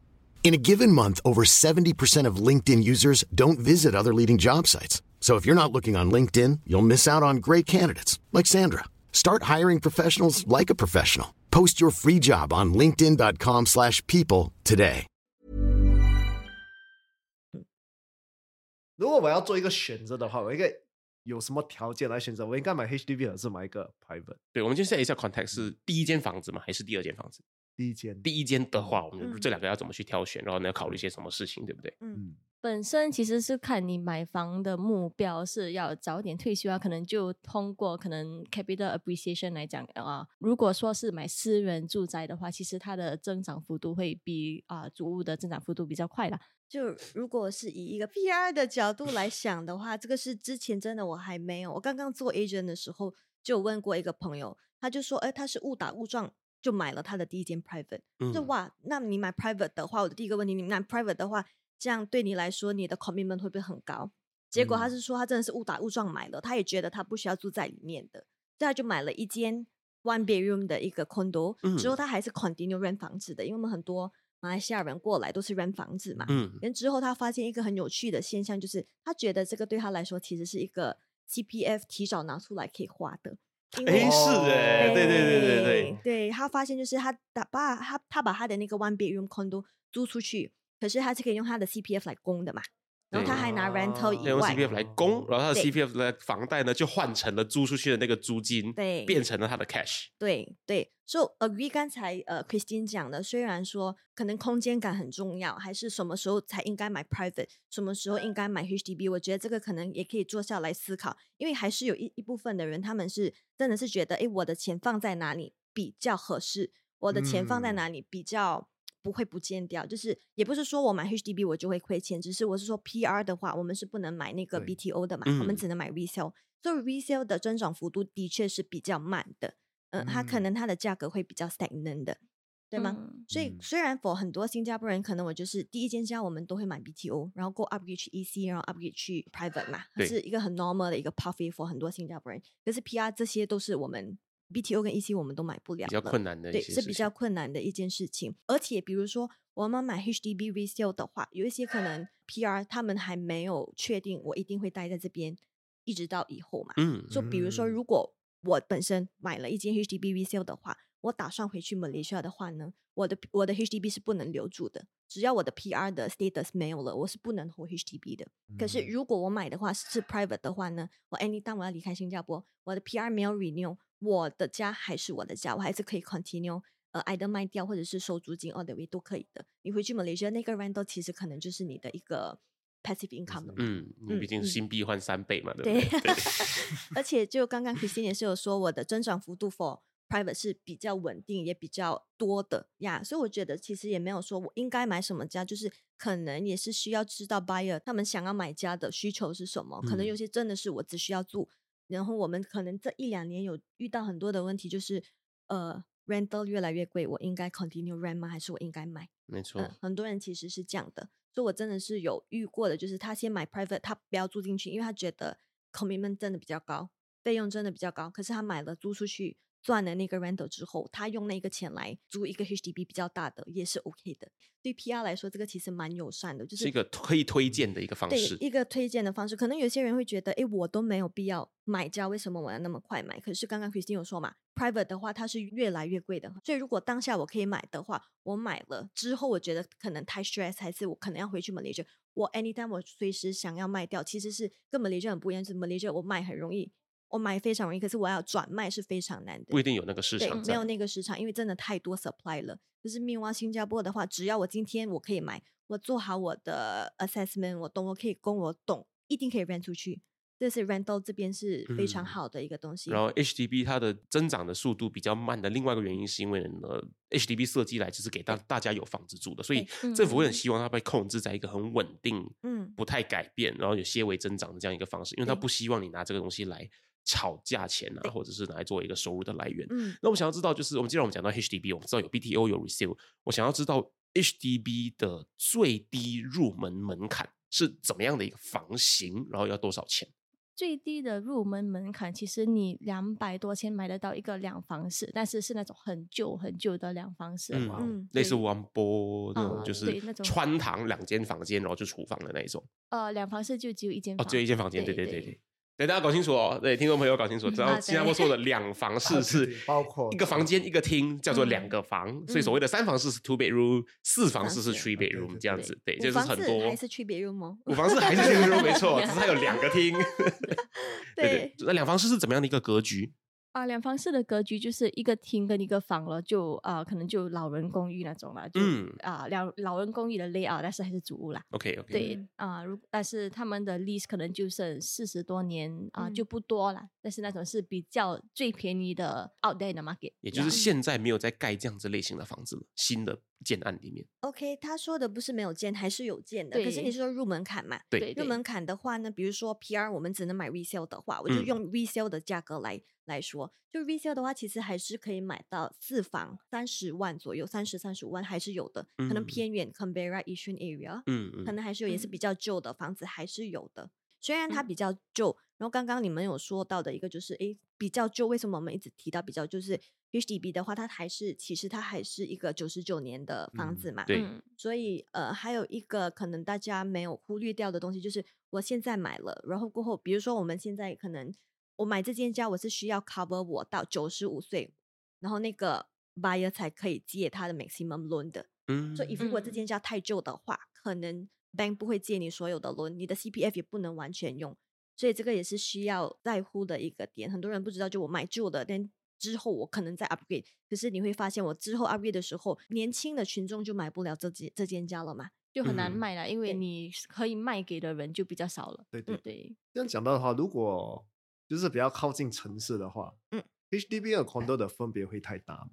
In a given month, over 70% of LinkedIn users don't visit other leading job sites. So if you're not looking on LinkedIn, you'll miss out on great candidates like Sandra. Start hiring professionals like a professional. Post your free job on linkedin.com/people slash people today. 如果我要做一个选择的话，我应该有什么条件来选择？我应该买 HDB 还是买一个 private？对，我们先 set 一下 context 是第一间房子吗？还是第二间房子？ 第一间，第一间的话，我们嗯这两个要怎么去挑选？然后呢，要考虑一些什么事情，对不对？嗯，本身其实是看你买房的目标是要早点退休啊，可能就通过可能 capital appreciation 来讲啊。如果说是买私人住宅的话，其实它的增长幅度会比啊主屋的增长幅度比较快啦。就如果是以一个 PR 的角度来想的话，这个是之前真的我还没有。我刚刚做 agent 的时候，就有问过一个朋友，他就说，哎，他是误打误撞就买了他的第一间 private。就嗯哇，那你买 private 的话，我的第一个问题，你买 private 的话，这样对你来说，你的 commitment 会不会很高？结果他嗯是说他真的是误打误撞买了，他也觉得他不需要住在里面的，所以他就买了一间 one bedroom 的一个 condo，、之后嗯他还是 continue rent 房子的，因为我们很多马来西亚人过来都是 rent 房子嘛。嗯，然后之后他发现一个很有趣的现象，就是他觉得这个对他来说其实是一个 CPF 提早拿出来可以花的。哎是哎，对对对对对，对，他发现就是他打把他他把他的那个 one bedroom condo 租出去，可是他是可以用他的 CPF 来供的嘛，然后他还拿 rental 以要用外，CPF 来供，然后他的 CPF 的房贷呢就换成了租出去的那个租金，对。变成了他的 cash。对对。所以 agree 刚才呃 Christine 讲的，虽然说可能空间感很重要，还是什么时候才应该买 private，什么时候应该买 HDB，我觉得这个可能也可以坐下来思考，因为还是有一一部分的人，他们是真的是觉得，哎，我的钱放在哪里比较合适，我的钱放在嗯。哪里比较。不会不见掉，就是也不是说我买 HDB 我就会亏钱，只是我是说 PR 的话，我们是不能买那个 BTO 的嘛，我们嗯只能买 resale，所以 resale 的增长幅度的确是比较慢的，嗯，它可嗯能它的价格会比较 stagnant 的，对吗？嗯所以嗯虽然 for 很多新加坡人，可能我就是第一间家我们都会买 BTO，然后 go upgrade 去 EC，然后 upgrade 去 private 嘛，是一个很 normal 的一个 pathway for 很多新加坡人。可是 PR 这些都是我们 BTO 跟 EC 我们都买不了比较困难的对，是比较困难的一件事情。而且比如说我们买 HDB resale 的话，有一些可能 PR 他们还没有确定我一定会待在这边，一直到以后嘛。嗯，就比如说，嗯如果我本身买了一间 HDB resale 的话，我打算回去 Malaysia 的话呢，我的我的 HDB 是不能留住的，只要我的 PR 的 status 没有了，我是不能 hold HDB 的。可是嗯如果我买的话是 private 的话呢，我 anytime 我要离开新加坡，我的 PR 没有 renew，我的家还是我的家，我还是可以 continue。呃，either 卖掉或者是收租金 all the way 都可以的。你回去 Malaysia 那个 rental 其实可能就是你的一个 passive income 了。嗯，你毕竟嗯新币换三倍嘛，对 对不对？而且就刚刚 Christine 也是有说，我的增长幅度 for private 是比较稳定，也比较多的呀。所以我觉得其实也没有说我应该买什么家，就是可能也是需要知道 buyer 他们想要买家的需求是什么。可能有嗯些真的是我只需要住，然后我们可能这一两年有遇到很多的问题，就是呃 rental 越来越贵，我应该 continue rent 吗？还是我应该买？没错嗯，，很多人其实是这样的，所以我真的是有遇过的，就是他先买 private，他不要住进去，因为他觉得 commitment 真的比较高，费用真的比较高。可是他买了租出去赚了那个 rental 之后，他用那个钱来租一个 HDB 比较大的也是 OK 的。对 PR 来说，这个其实蛮友善的，就是是一个可以推荐的一个方对式。一个推荐的方式。可能有些人会觉得，哎，我都没有必要买家，为什么我要那么快买？可是刚刚 Christine 有说嘛，private 的话它是越来越贵的，所以如果当下我可以买的话，我买了之后，我觉得可能太 stress，还是我可能要回去 Malaysia，我 anytime 我随时想要卖掉，其实是跟 Malaysia 很不一样，是 Malaysia 我卖很容易。我买非常容易，可是我要转卖是非常难的。不一定有那个市对，场没有。那个市场，因为真的太多 supply 了。就是面往新加坡的话，只要我今天我可以买，我做好我的 assessment，我懂，我可以供，我懂，一定可以 rent 出去。这是 rental 这边是非常嗯好的一个东西。然后 HDB 它的增长的速度比较慢的另外一个原因，是因为呢，HDB 设计来就是给大大家有房子住的，所以政府会很嗯希望它被控制在一个很稳定、嗯不太改变，然后有些微增长的这样一个方式，因为它不希望你拿这个东西来炒价钱啊，或者是拿来作为一个收入的来源。嗯，那我想要知道，就是我们既然我们讲到 HDB，我们知道有 BTO 有 resale，我想要知道 HDB 的最低入门门槛是怎么样的一个房型，然后要多少钱？最低的入门门槛，其实你两百多千买得到一个两房式，但是是那种很旧很旧的两房式。嗯嗯类似对王波那种，哦就是穿堂两间房间，然后就厨房的那一种。呃，两房式就只有一间哦，房，只有一间房间，对对对对对。大家搞清楚哦，对，听众朋友搞清楚，只要啊新加坡说的两房式是包括一个房间一个厅，叫做两嗯个房，所以所谓的三房式是 two bedroom，四房式是 three bedroom 这样子，对，就是很多还是区别 room 哦。五房式还是 three bedroom 没错，只是它有两个厅。对对，那两房式是怎么样的一个格局？啊，两房式的格局就是一个厅跟一个房了，就啊、可能就老人公寓那种了，就嗯啊，两、老人公寓的 layout，但是还是主屋啦。OK OK，对啊，如但是他们的 lease 可能就剩四十多年啊，就嗯不多了。但是那种是比较最便宜的 out there 的 market，也就是现在没有在盖这样子类型的房子了，新的建案里面。OK，他说的不是没有建，还是有建的。可是你是说入门槛嘛？对入门槛的话呢，比如说 PR 我们只能买 resale 的话，我就嗯用 resale 的价格来来说，就 resale 的话，其实还是可以买到四房三十万左右，三十三十五万还是有的。可能嗯偏远 Canberra Yishun area，、可能还是有，也是嗯比较旧的房子还是有的。虽然它嗯比较旧，然后刚刚你们有说到的一个就是，诶，比较旧，为什么我们一直提到比较旧？就是 HDB 的话，它还是其实它还是一个九十九年的房嗯子嘛，对嗯所以呃，还有一个可能大家没有忽略掉的东西，就是我现在买了，然后过后，比如说我们现在可能我买这间家，我是需要 cover 我到九十五岁，然后那个 buyer 才可以借他的 maximum loan 的。嗯，所以如果这嗯间家太旧的话，可能 bank 不会借你所有的 loan，你的 CPF 也不能完全用，所以这个也是需要在乎的一个点。很多人不知道，就我买旧的，但之后我可能再 upgrade，可是你会发现我之后 upgrade 的时候，年轻的群众就买不了这间这间家了嘛。就很难嗯卖了，因为你可以卖给的人就比较少了。对对对，这样讲到的话，如果就是比较靠近城市的话，嗯，HDB 和 condo 的分别会太大吗？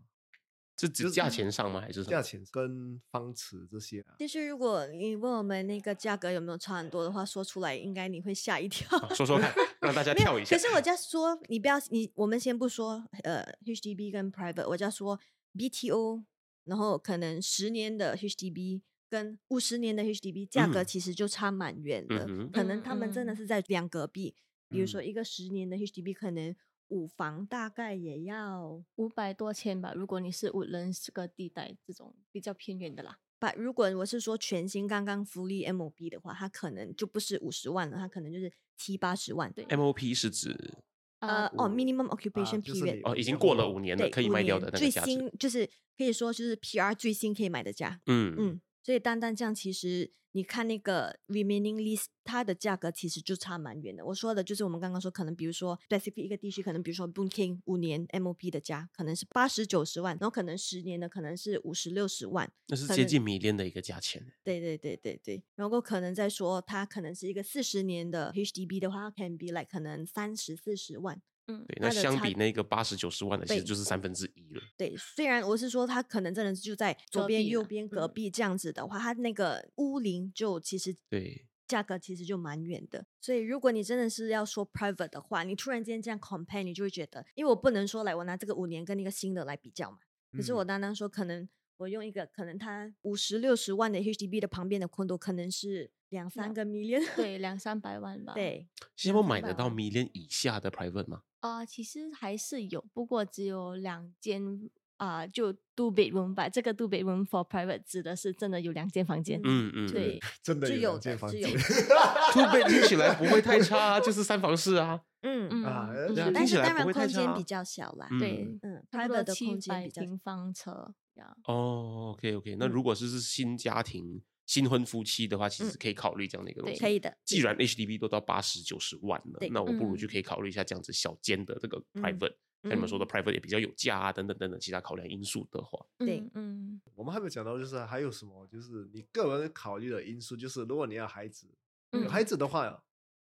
是指就是价钱上吗？还是什么价钱跟方尺这些啊？其实如果你问我们那个价格有没有差很多的话，说出来应该你会吓一跳。啊说说看，让大家跳一下。可是我就要说，你不要你，我们先不说呃 HDB 跟 private，我就要说 BTO，然后可能十年的 HDB 跟五十年的 HDB 价格嗯其实就差蛮远的，嗯可能他们真的嗯是在两隔壁。比如说嗯一个十年的 HDB 可能五房大概也要，五百多千吧。如果你是五人这个地带这种比较偏远的啦，把如果我是说全新刚刚福利 MOB 的话，它可能就不是五十万了，它可能就是七八十万。对 MOP 是指呃，哦五，minimum occupation 就是 period，你哦，已经过了五年了，可以卖掉的那个价值。新就是可以说就是 PR 最新可以买的价，嗯嗯，所以单单这样，其实你看那个 remaining list，它的价格其实就差蛮远的。我说的就是我们刚刚说，可能比如说 specific 一个地区，可能比如说 Boon King 五年 MOP 的价可能是八十九十万，然后可能十年的可能是五十六十万，那是接近迷恋的一个价钱。对对对对对，然后可能再说它可能是一个四十年的 HDB 的话它，can be like 可能三十四十万。嗯，对，那相比那个八十九十万的，其实就是三分之一了。对，虽然我是说它可能真的是就在左边、右边、隔嗯壁这样子的话，它那个屋龄就其实对，价格其实就蛮远的。所以如果你真的是要说 private 的话，你突然间这样 compare，你就会觉得，因为我不能说来我拿这个五年跟那个新的来比较嘛。可是我嗯单单说，可能我用一个可能它五十六十万的 HDB 的旁边的 condo 可能是两三个 million，对，两三百万吧。对，新加坡买得到 million 以下的 private 吗？啊、其实还是有，不过只有两间啊、就 two bedroom 吧。这个 two bedroom for private 指的是真的有两间房间。嗯嗯，对，真的有有两间房间 two bed 听起来不会太差啊，就是三房式啊。嗯，嗯啊但起来不是当然会太差空间比较小啦，嗯对，嗯，private 的七空间百比较平方车呀。哦，OK OK，那嗯如果是是新家庭、新婚夫妻的话，其实可以考虑这样的一个东对。西。可以的。既然 HDB 都到八十九十万了，那我不如就嗯可以考虑一下这样子小间的这个嗯。private。像你们说的嗯。private 也比较有价啊，等等等等其他考量因素的话，对。嗯嗯。我们还没有讲到，就是还有什么，就是你个人考虑的因素，就是如果你要孩子，有嗯。孩子的话，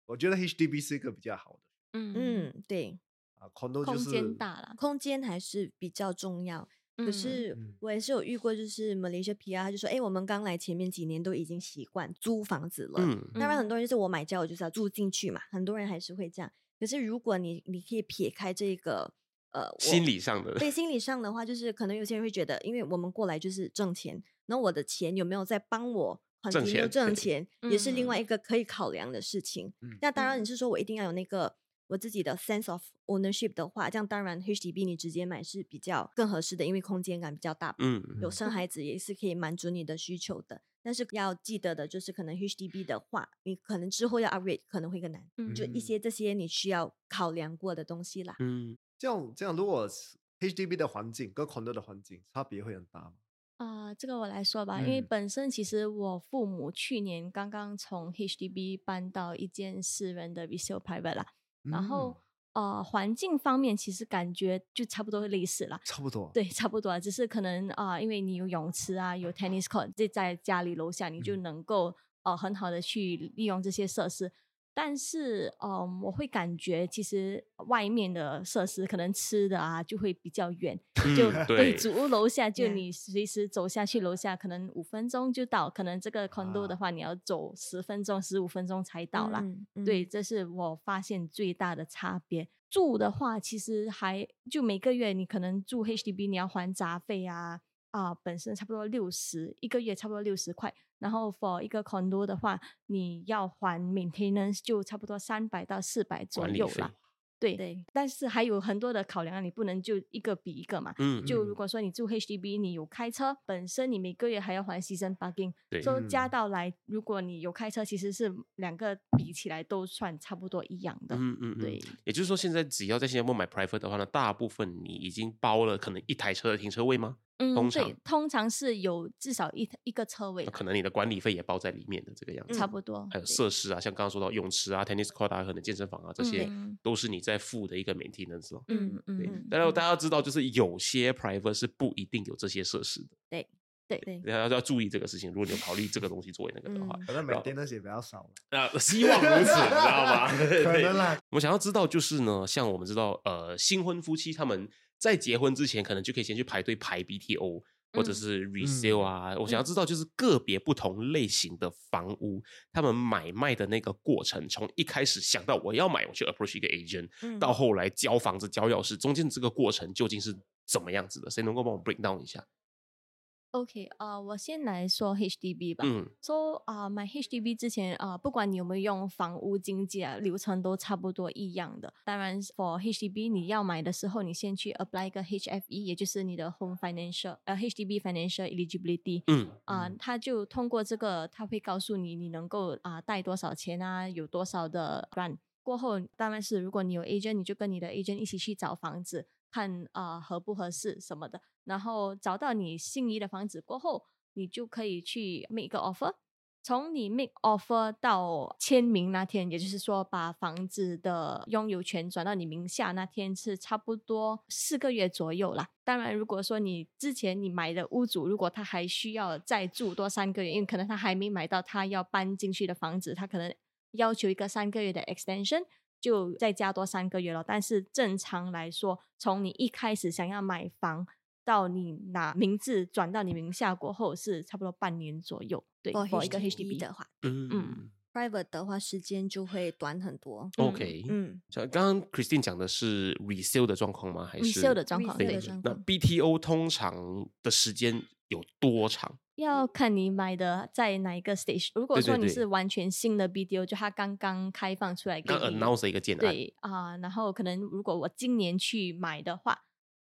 我觉得 HDB 是一个比较好的。嗯。嗯，对，啊，condo 就空间大了。空间还是比较重要。可嗯。是嗯。我也是有遇过，就是 Malaysia PR，他就说，哎，我们刚来前面几年都已经习惯租房子了。嗯，当然，嗯很多人就是我买家，我就是要住进去嘛，很多人还是会这样。可是如果你你可以撇开这个呃心理上的，对心理上的话，就是可能有些人会觉得，因为我们过来就是挣钱，那我的钱有没有在帮我挣 continue 钱挣钱，也是另嗯。外一个可以考量的事情。嗯那当然，嗯你是说我一定要有那个我自己的 sense of ownership 的话，这样当然 HDB 你直接买是比较更合适的，因为空间感比较大。嗯，有生孩子也是可以满足你的需求的。但是要记得的就是，可能 HDB 的话，你可能之后要 upgrade 可能会更难，嗯就一嗯些这些你需要考量过的东西啦。嗯，这样这样，如果是 HDB 的环境跟 condo 的环境差别会很大吗？啊、这个我来说吧，因为嗯本身其实我父母去年刚刚从 HDB 搬到一间私人的 resale private 啦，然后呃环境方面其实感觉就差不多类似啦。差不多，对，差不多啊，只是可能啊、因为你有泳池啊，有 tennis court，这在家里楼下，你就嗯能够呃很好的去利用这些设施。但是，嗯，我会感觉其实外面的设施可能吃的啊就会比较远，就嗯对主屋楼下就你随时走下去楼下，可能五分钟就到，可能这个 condo 的啊话你要走十分钟、十五分钟才到啦。嗯对，，这是我发现最大的差别。住的话，其实还就每个月你可能住 HDB，你要还杂费啊，啊、本身差不多六十一个月，差不多六十块。然后 for 一个 condo 的话，你要还 maintenance 就差不多三百到四百左右啦。对对但是还有很多的考量啊，你不能就一个比一个嘛。嗯，就如果说你住 HDB，你有开车，本身你每个月还要还 season parking，对所以加嗯到来，如果你有开车，其实是两个比起来都算差不多一样的。嗯嗯嗯，对，也就是说，现在只要在新加坡买 private 的话呢，大部分你已经包了可能一台车的停车位吗？嗯，通对常，通常是有至少一一个车位，可能你的管理费也包在里面的这个样子。差不多。还有设施啊，像刚刚说到泳池啊、tennis court 啊，可能健身房啊，这些嗯都是你在付的一个 maintenance 咯。嗯对嗯，，但是大家要知道，就是有些 private 是不一定有这些设施的，对对，大家要注意这个事情。如果你有考虑这个东西作为那个的话，嗯可能每天那些比较少了，那、希望如此，你知道吗？可能啦。我们想要知道就是呢，像我们知道，呃，新婚夫妻他们在结婚之前，可能就可以先去排队排 BTO 或者嗯是 resale 啊。我想要知道就是个别不同类型的房屋，他们买卖的那个过程，从一开始想到我要买，我去 approach 一个 agent，、嗯到后来交房子、交钥匙，中间这个过程究竟是怎么样子的？谁能够帮我 break down 一下？OK 啊、我先来说 HDB 吧。嗯 So 啊、买 HDB 之前啊、不管你有没有用房屋经纪啊，流程都差不多一样的。当然，for HDB 你要买的时候，你先去 apply 一个 HFE，也就是你的 Home Financial 呃 HDB Financial Eligibility。嗯啊、他就通过这个，他会告诉你你能够啊、贷多少钱啊，有多少的 grant。过后当然是如果你有 agent，你就跟你的 agent 一起去找房子，看啊、合不合适什么的。然后找到你心仪的房子过后，你就可以去 make 一个 offer。从你 make offer 到签名那天，也就是说把房子的拥有权转到你名下那天是差不多四个月左右啦。当然，如果说你之前你买的屋主，如果他还需要再住多三个月，因为可能他还没买到他要搬进去的房子，他可能要求一个三个月的 extension，就再加多三个月了。但是正常来说，从你一开始想要买房到你拿名字转到你名下过后，是差不多半年左右。对 for，for 一个 HDB 的话嗯嗯，private 的话时间就会短很多。，OK，嗯，像刚刚 Christine 讲的是 resale 的状况吗？还是 resale 的状况对的状那 BTO 通常的时间有多长？要看你买的在哪一个 stage。如果说你是完全新的 BTO，就它刚刚开放出来给刚 announce 一个建案，对啊、然后可能如果我今年去买的话，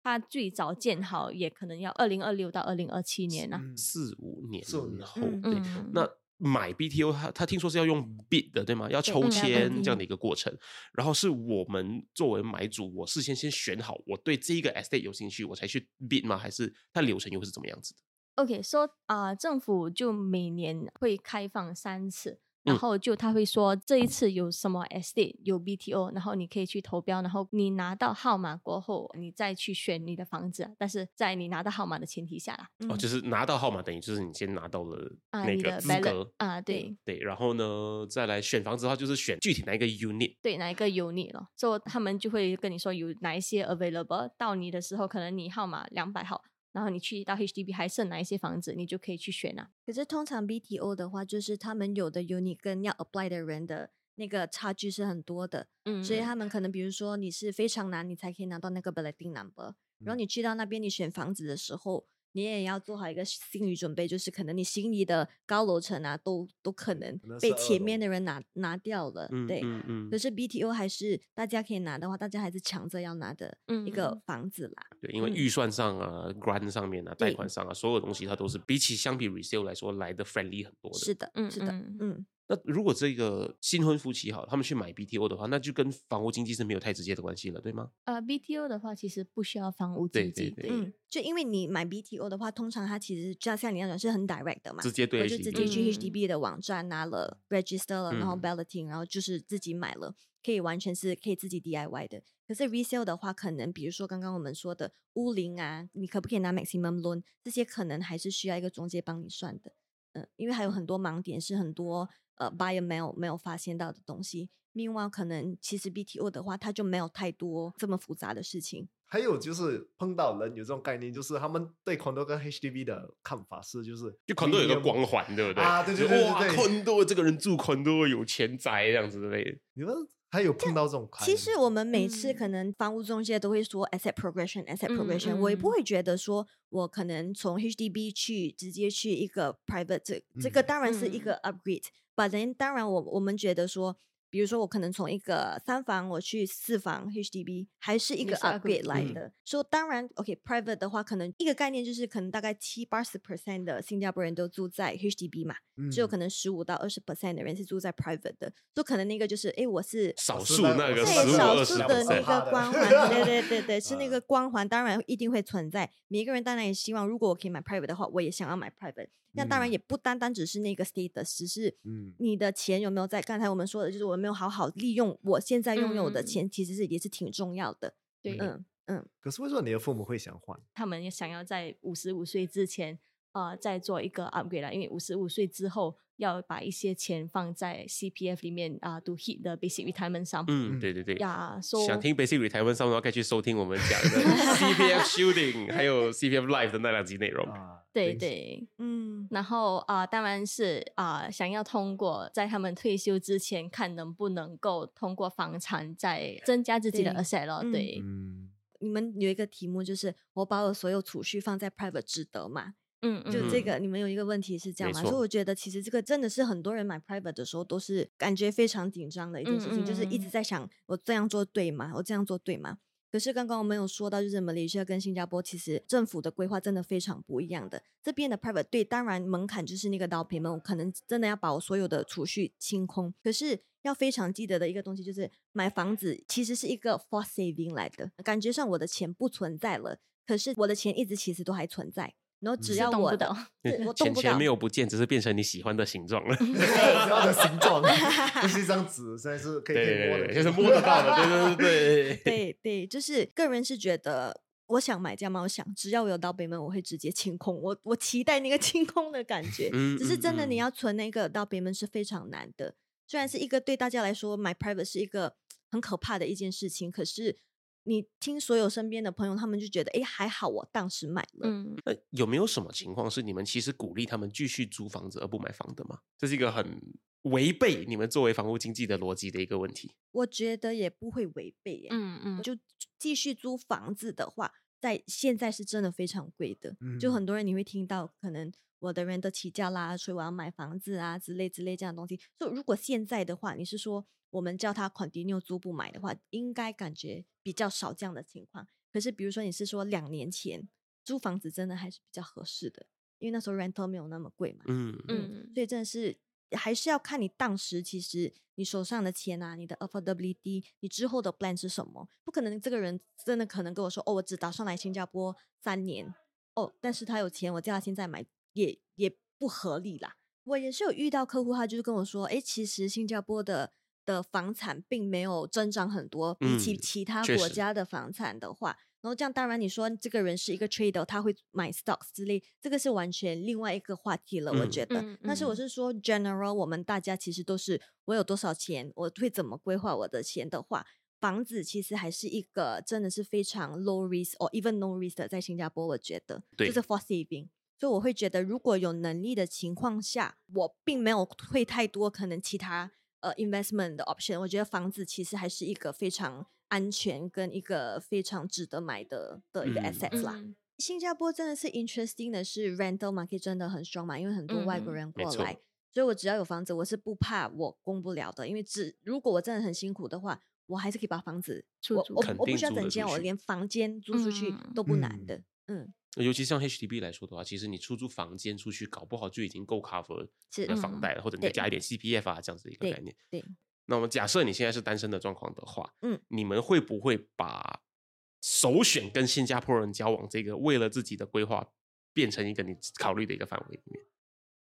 它最早建好也可能要二零二六到二零二七年啊。嗯四五年四五年后，嗯对，嗯那买 BTO 他他听说是要用 bid 的，对吗？要抽嗯签这样的一个过程，然后是我们作为买主，我事先先选好我对这一个 estate 有兴趣，我才去 bid 吗？还是它流程又会是怎么样子的？OK，说、啊、政府就每年会开放三次，然嗯。后就他会说这一次有什么 estate 有 BTO，然后你可以去投标，然后你拿到号码过后，你再去选你的房子，但是在你拿到号码的前提下啦，哦，就是拿到号码，等于就是你先拿到了啊、那个资格，啊，对对，然后呢，再来选房子的话，就是选具体哪一个 unit，对，哪一个 unit 了，所以他们就会跟你说有哪一些 available，到你的时候，可能你号码两百号。然后你去到 HDB 还剩哪一些房子，你就可以去选啊。可是通常 BTO 的话，就是他们有的 unit 跟要 apply 的人的那个差距是很多的，嗯所以他们可能比如说你是非常难，你才可以拿到那个 balloting number，然后你去到那边你选房子的时候，你也要做好一个心理准备，就是可能你心仪的高楼层啊，都都可能被前面的人拿拿掉了，嗯对。嗯嗯可，是 BTO 还是大家可以拿的话，大家还是抢着要拿的一个嗯房子啦。对，因为嗯预算上啊、grant 上面啊、贷款上啊，所有东西它都是比起相比 resale 来说来的 friendly 很多的。是的，嗯是的，嗯嗯，那如果这个新婚夫妻好，他们去买 BTO 的话，那就跟房屋经济是没有太直接的关系了，对吗？呃，BTO 的话其实不需要房屋对经济，对对嗯，就因为你买 BTO 的话，通常它其实就像你那种是很 direct 的嘛，直接对我就直接去嗯 HDB 的网站拿了 register 了，然后嗯 balloting，然后就是自己买了，可以完全是可以自己 DIY 的。可是 resale 的话，可能比如说刚刚我们说的屋龄啊，你可不可以拿 maximum loan，这些可能还是需要一个中介帮你算的。嗯，因为还有很多盲点是很多呃 buyer 没有没有发现到的东西。Meanwhile，可能其实 BTO 的话，它就没有太多这么复杂的事情。还有就是碰到人有这种概念，就是他们对 condo 跟 HDB 的看法是，就是就 condo 有个光环，对不对？啊对对对对对，condo 这个人住 condo 有钱宅这样子之类的。你们还有碰到这种？其实我们每次可嗯能房屋中介都会说 asset progression，asset 嗯 progression，、我也不嗯会觉得说我可能从 HDB 去直接去一个 private，这这个嗯当然是一个 upgrade，but then 当然我我们觉得说。比如说，我可能从一个三房我去四房 HDB，还是一个 upgrade，upgrade 来嗯的。说、当然，OK，private、的话，可能一个概念就是，可能大概七八十 percent 的新加坡人都住在 HDB 嘛，只有嗯可能十五到二十 percent 的人是住在 private 的。就可能那个就是，哎，我是少数那个少数的那个光环，对对对对，是那嗯个光环，当然一定会存在。每一个人当然也希望，如果我可以买 private 的话，我也想要买 private。那当然嗯。也不单单只是那个 status，只是嗯。你的钱有没有在刚才我们说的，就是我有没有好好利用我现在拥有的嗯。钱，其实是也是挺重要的。对，嗯嗯，可是为什么你的父母会想换？他们也想要在五十五岁之前，呃，再做一个 upgrade 啦，因为五十五岁之后要把一些钱放在 CPF 里面啊、to hit the basic retirement sum。嗯，对对对。呀，so 想听 Basic Retirement 上的话，可以去收听我们讲的 CPF shooting 还有 CPF Life 的那两集内容。啊，对对，嗯，然后啊、当然是啊、想要通过在他们退休之前，看能不能够通过房产再增加自己的 asset 对，嗯，你们有一个题目就是我把我所有储蓄放在 private 值得吗？嗯嗯，就这个，你们有一个问题是这样嘛？所以我觉得其实这个真的是很多人买 private 的时候都是感觉非常紧张的一件事情，嗯就是一直嗯在想我这样做对吗？我这样做对吗？可是刚刚我们有说到，就是马来西亚跟新加坡其实政府的规划真的非常不一样的。这边的 private 对，当然门槛就是那个 down payment，我可能真的要把我所有的储蓄清空。可是要非常记得的一个东西就是，买房子其实是一个 for saving 来的，感觉上我的钱不存在了，可是我的钱一直其实都还存在。然后只要我的动不到是我动钱没有不见，只是变成你喜欢的形状了。只要 的形状，不是一张纸，现在是可以摸的，对对，就是摸得到的，对对对对。对对，就是个人是觉得，我想买这样吗？我想，只要我有到北门，我会直接清空。我我期待那个 清空的感觉。嗯只是真的，你嗯要存那个到北门是非常难的。虽然是一个对大家来说买 private 是一个很可怕的一件事情，可是你听所有身边的朋友，他们就觉得，哎，还好我当时买了。嗯，那有没有什么情况是你们其实鼓励他们继续租房子而不买房的吗？这是一个很违背你们作为房屋经济的逻辑的一个问题。我觉得也不会违背耶。嗯嗯，就继续租房子的话，在现在是真的非常贵的。就嗯很多人你会听到，可能我的人都起价啦，所以我要买房子啊之类之类这样的东西。所以如果现在的话，你是说我们叫他 continue 租不买的话，应该感觉比较少这样的情况。可是比如说你是说两年前租房子，真的还是比较合适的，因为那时候 rental 没有那么贵嘛。嗯嗯所以真的是还是要看你当时其实你手上的钱啊，你的 affordability，你之后的 plan 是什么？不可能这个人真的可能跟我说，哦，我只打算来新加坡三年，哦，但是他有钱，我叫他现在买也也不合理啦。我也是有遇到客户，他就是跟我说，诶，其实新加坡的的房产并没有增长很多，比起嗯其他国家的房产的话，然后这样当然你说这个人是一个 trader，他会买 stocks 之类，这个是完全另外一个话题了，我嗯觉得。嗯但是我嗯是说 general，我们大家其实都是我有多少钱，我会怎么规划我的钱的话。房子其实还是一个真的是非常 low risk or even no risk 的，在新加坡我觉得就是 for saving，所以我会觉得如果有能力的情况下，我并没有会太多可能其他呃 investment 的 option，我觉得房子其实还是一个非常安全跟一个非常值得买的的一个嗯 assets 啦。嗯新加坡真的是 interesting 的是 rental market 真的很 strong 嘛，因为很多外国嗯人过来，所以我只要有房子，我是不怕我供不了的，因为只如果我真的很辛苦的话，我还是可以把房子我出租我我不需要整间，我连房间租出去嗯都不难嗯的。嗯，尤其像 HDB 来说的话，其实你出租房间出去，搞不好就已经够 cover 你的房嗯贷了，或者你再加一点 CPF 啊这样子的一个概念。对。那我们假设你现在是单身的状况的话，嗯，你们会不会把首选跟新加坡人交往这个为了自己的规划变成一个你考虑的一个范围里面？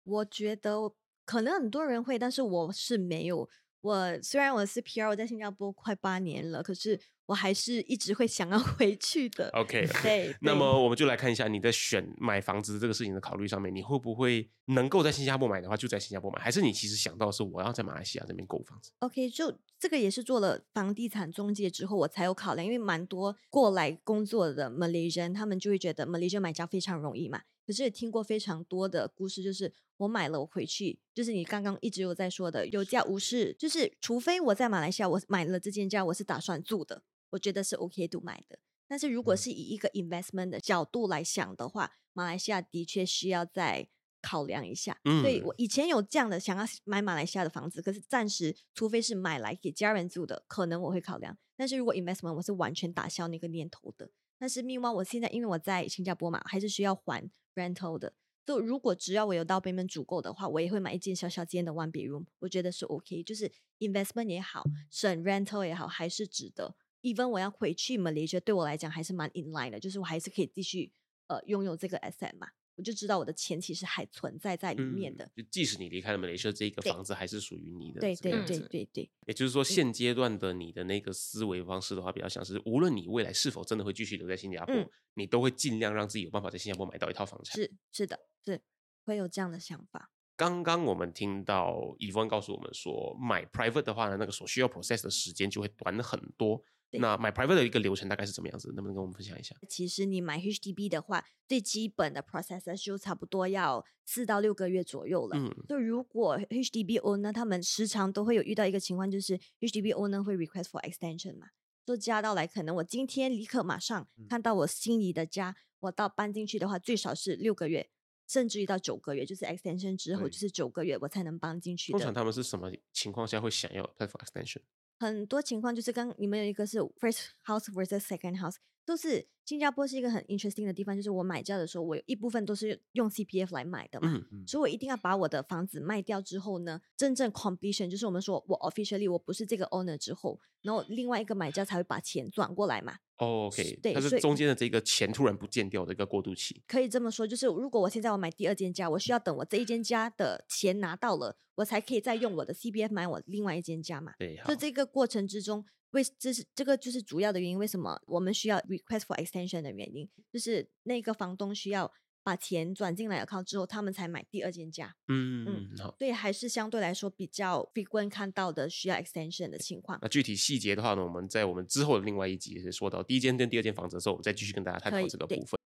我觉得可能很多人会，但是我是没有。我虽然我是 PR，我在新加坡快八年了，可是我还是一直会想要 回去的。OK，对，那对么我们就来看一下你在选买房子这个事情的考虑上面，你会不会能够在新加坡买的话就在新加坡买，还是你其实想到的是我要在马来西亚这边购房子？OK，就这个也是做了房地产中介之后，我才有考量，因为蛮多过来工作的 Malaysian，他们就会觉得 Malaysia 买家非常容易嘛。可是也听过非常多的故事，就是我我买了，我回去就是你刚刚一直有在说的有价无市，就是除非我在马来西亚我买了这间家，我是打算住的，我觉得是 OK 度买的。但是如果是以一个 investment 的角度来想的话，马来西亚的确需要再考量一下。嗯所以我以前有这样的想要买马来西亚的房子，可是暂时除非是买来给家人住的，可能我会考量。但是如果 investment，我是完全打消那个念头的。但是另外，我现在因为我在新加坡嘛，还是需要还 rental 的。就如果只要我有到 payment 足够的话，我也会买一间小小间的 one bedroom，我觉得是 OK，就是 investment 也好，省 rental 也好，还是值得。even 我要回去 Malaysia，对我来讲还是蛮 in line 的，就是我还是可以继续呃拥有这个 asset 嘛，我就知道我的钱其实还存在在里面的。嗯就即使你离开了马来西亚，这个房子还是属于你的。对对对对对，也就是说，现阶段的你的那个思维方式的话，比较像是，无论你未来是否真的会继续留在新加坡，嗯你都会尽量让自己有办法在新加坡买到一套房产。是是的，是会有这样的想法。刚刚我们听到以峰告诉我们说，买 private 的话呢，那个所需要 process 的时间就会短很多。对那买 private 的一个流程大概是怎么样子？能不能跟我们分享一下？其实你买 HDB 的话，最基本的 process 就差不多要四到六个月左右了。嗯，就如果 HDB owner 他们时常都会有遇到一个情况，就是 HDB owner 会 request for extension 嘛，就加到来，可能我今天立刻马上嗯看到我心仪的家，我到搬进去的话，最少是六个月，甚至于到九个月，就是 extension 之后就是九个月我才能搬进去。通常他们是什么情况下会想要 apply for extension？很多情况就是刚你们有一个是 first house versus second house，都是新加坡是一个很 interesting 的地方，就是我买家的时候，我有一部分都是用 CPF 来买的嘛，嗯，所以我一定要把我的房子卖掉之后呢，真正 completion 就是我们说我 officially 我不是这个 owner 之后，然后另外一个买家才会把钱转过来嘛。哦 OK，对它是中间的这个钱突然不见掉的一个过渡期。可以这么说，就是如果我现在我买第二间家，我需要等我这一间家的钱拿到了，我才可以再用我的 CPF 买我另外一间家嘛。对，好就这个过程之中，为这是这个就是主要的原因，为什么我们需要 request for extension 的原因，就是那个房东需要把钱转进来 account 之后，他们才买第二间家。嗯嗯好。所以还是相对来说比较 frequent 看到的需要 extension 的情况。那具体细节的话呢，我们在我们之后的另外一集也是说到第一间跟第二间房子的时候，我们再继续跟大家探讨这个部分。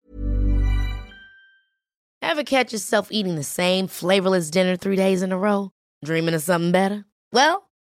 Ever catch yourself eating the same flavorless dinner three days in a row? Dreaming of something better? Well,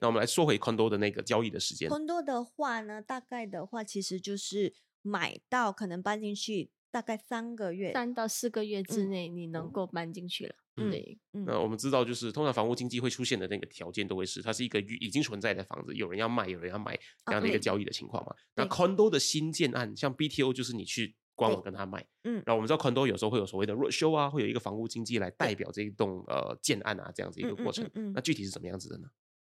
那我们来说回 condo 的那个交易的时间。condo 的话呢，大概的话其实就是买到可能搬进去大概三个月。三到四个月之嗯内你能够搬进去了。嗯对，嗯那我们知道，就是通常房屋经济会出现的那个条件都会是，它是一个已经存在的房子，有人要卖，有人要买这样的一个交易的情况嘛。那 condo 的新建案，像 BTO 就是你去官网跟他买，嗯然后我们知道 condo 有时候会有所谓的 roadshow 啊，会有一个房屋经济来代表这一栋呃建案啊这样子一个过程。嗯嗯那具体是怎么样子的呢？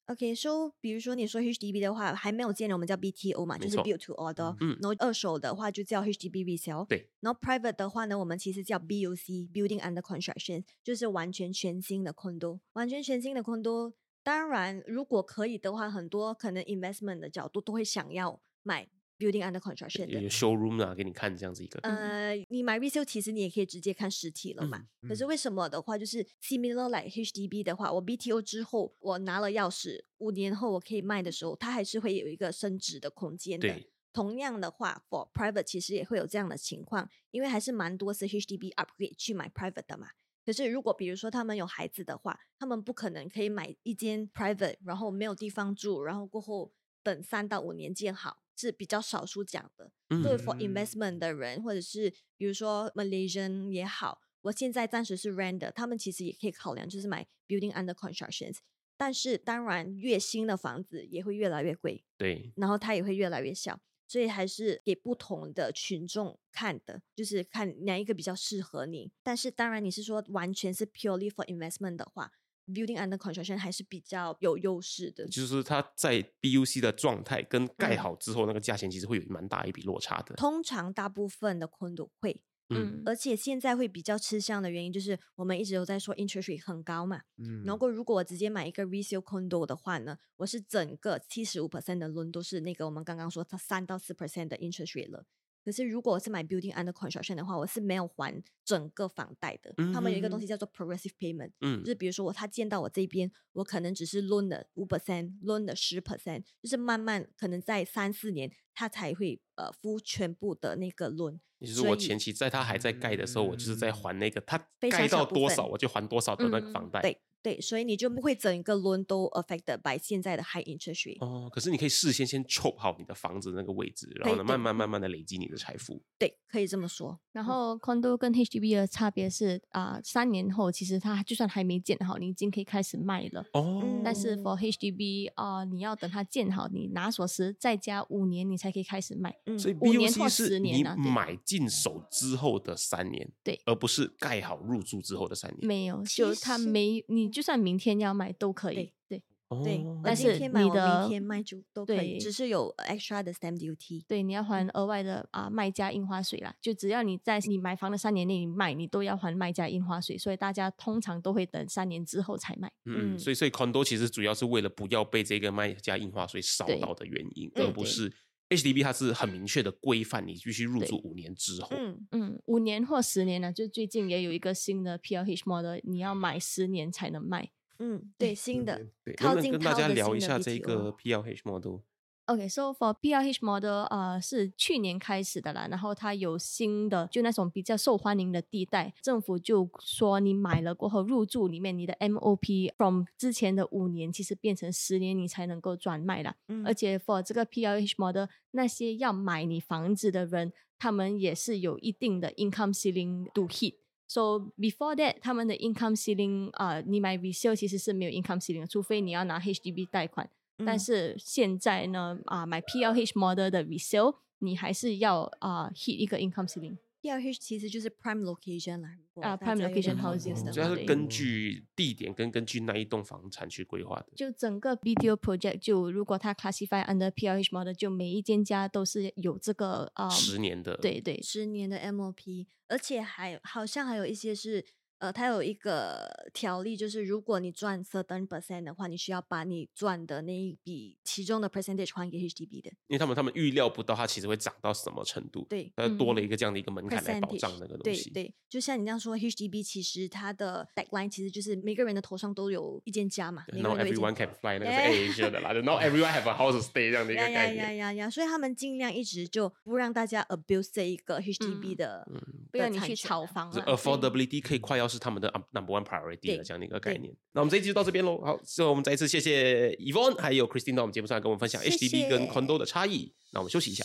OK，so、比如说你说 HDB 的话，还没有建的我们叫 BTO 嘛，就是 build to order。嗯然后二手的话就叫 HDB resale。对。然后 private 的话呢，我们其实叫 BUC，building under construction，就是完全全新的 condo，完全全新的 condo。当然，如果可以的话，很多可能 investment 的角度都会想要买 building under construction 的有有。showroom 啊，给你看这样子一个。呃，你买 resale 其实你也可以直接看实体了嘛。可是为什么的话，就是 similar like HDB 的话，我 BTO 之后我拿了钥匙，五年后我可以卖的时候，它还是会有一个升值的空间的。同样的话，for private 其实也会有这样的情况，因为还是蛮多是 HDB upgrade 去买 private 的嘛。可是如果比如说他们有孩子的话，他们不可能可以买一间 private，然后没有地方住，然后过后等三到五年建好，是比较少数讲的。对嗯 for investment 的人，或者是比如说 Malaysian 也好，我现在暂时是 rent 的，他们其实也可以考量，就是买 building under constructions。但是当然，越新的房子也会越来越贵，对，然后它也会越来越小，所以还是给不同的群众看的，就是看哪一个比较适合你。但是当然，你是说完全是 purely for investment 的话，building under construction 还是比较有优势的。就是它在 BUC 的状态跟盖嗯好之后，那个价钱其实会有蛮大一笔落差的。通常大部分的 condo 会，嗯而且现在会比较吃香的原因，就是我们一直都在说 interest rate 很高嘛。嗯，然后如果我直接买一个 resale condo 的话呢，我是整个七十五 percent 的 loan 都是那个我们刚刚说它三到四 percent 的 interest rate 了。可是如果我是买 building under construction 的话，我是没有还整个房贷的。他们有一个东西叫做 progressive payment，嗯就是比如说我他见到我这边，我可能只是 loan 的五 percent，loan 的十 percent，就是慢慢可能在三四年他才会呃付全部的那个 loan。也就是我前期在他还在盖的时候，我就是在还那个它非常盖到多少我就还多少的那个嗯房贷。对对，所以你就不会整个 loan 都 affected by 现在的 high interest rate。哦，可是你可以事先先 chop 好你的房子那个位置，然后呢，慢慢慢慢的累积你的财富。对，可以这么说。然后 condo 跟 HDB 的差别是啊、三年后其实它就算还没建好，你已经可以开始卖了。哦，但是 for HDB 啊、你要等它建好，你拿锁匙再加五年，你才可以开始卖。嗯所以五年 BUC 或是你十年啊对买进手之后的三年，对而不是盖好入住之后的三年。没有，其就它实没，你就算明天要卖都可以。对对对，哦我但是你的明天卖就都可以，只是有 extra 的 stamp duty。对，你要还额外的啊卖家印花税啦。就只要你在你买房的三年内你卖，你都要还卖家印花税，所以大家通常都会等三年之后才卖。嗯，嗯所以所以 condo 其实主要是为了不要被这个卖家印花税烧到的原因，而不是 HDB 它是很明确的规范，你必须入住五年之后。嗯，嗯，五年或十年呢，就最近也有一个新的 PLH model，你要买十年才能卖。嗯，对，新的对，能靠近跟大家聊一下这个 PLH model？OK，so、for PLH model 呃是去年开始的啦，然后它有新的就那种比较受欢迎的地带，政府就说你买了过后入住里面你的 MOP from 之前的五年其实变成十年你才能够转卖啦，嗯而且 for 这个 PLH model 那些要买你房子的人，他们也是有一定的 income ceiling to hit。So before that，他们的 income ceiling 啊、你买 resale 其实是没有 income ceiling 的，除非你要拿 HDB 贷款。但嗯是现在呢，啊，买 PLH model 的 resale，你还是要啊 hit 一个 income ceiling。PLH 其实就是 prime location 啦，啊大 prime location houses 的解的话所以它是根据地点跟根据那一栋房产去规划的。就整个 video project，就如果它 classify under PLH model，就每一间家都是有这个啊，十年的，对对十年的 MOP，而且还好像还有一些是，呃，它有一个条例，就是如果你赚 certain percent 的话，你需要把你赚的那一笔其中的 percentage 还给 HDB 的。因为他们他们预料不到它其实会涨到什么程度，对它多了嗯一个这样的一个门槛来保障那个东西。对对，就像你这样说，HDB 其实它的 deadline 其实就是每个人的头上都有一间家嘛，Not everyone can fly，那个是 Asia 的啦就，Not everyone have a house to stay 这样的一个呀呀概念。呀呀呀！所以他们尽量一直就不让大家 abuse 这一个 HDB 嗯的，不要你去炒房啊。affordability 可以快要是他们的 number one priority 的这样的一个概念。那我们这一期就到这边喽。好，最后我们再一次谢谢 Yvonne 还有 Christine 到我们节目上来跟我们分享 HDB 跟 condo 的差异。那我们休息一下。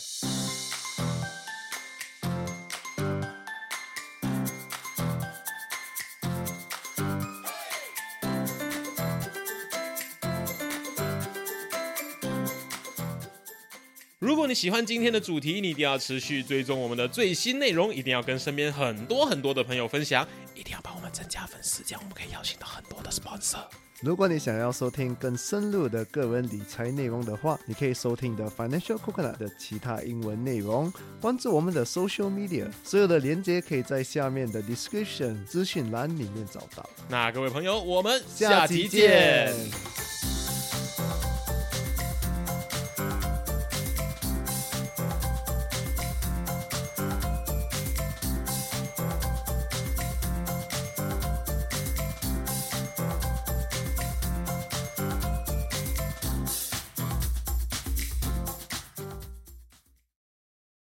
如果你喜欢今天的主题，你一定要持续追踪我们的最新内容，一定要跟身边很多很多的朋友分享，一定要增加粉丝，这样我们可以邀请到很多的 sponsor。如果你想要收听更深入的个人理财内容的话，你可以收听的 Financial Coconut 的其他英文内容，关注我们的 Social Media，所有的连接可以在下面的 Description 资讯栏里面找到。那各位朋友，我们下期见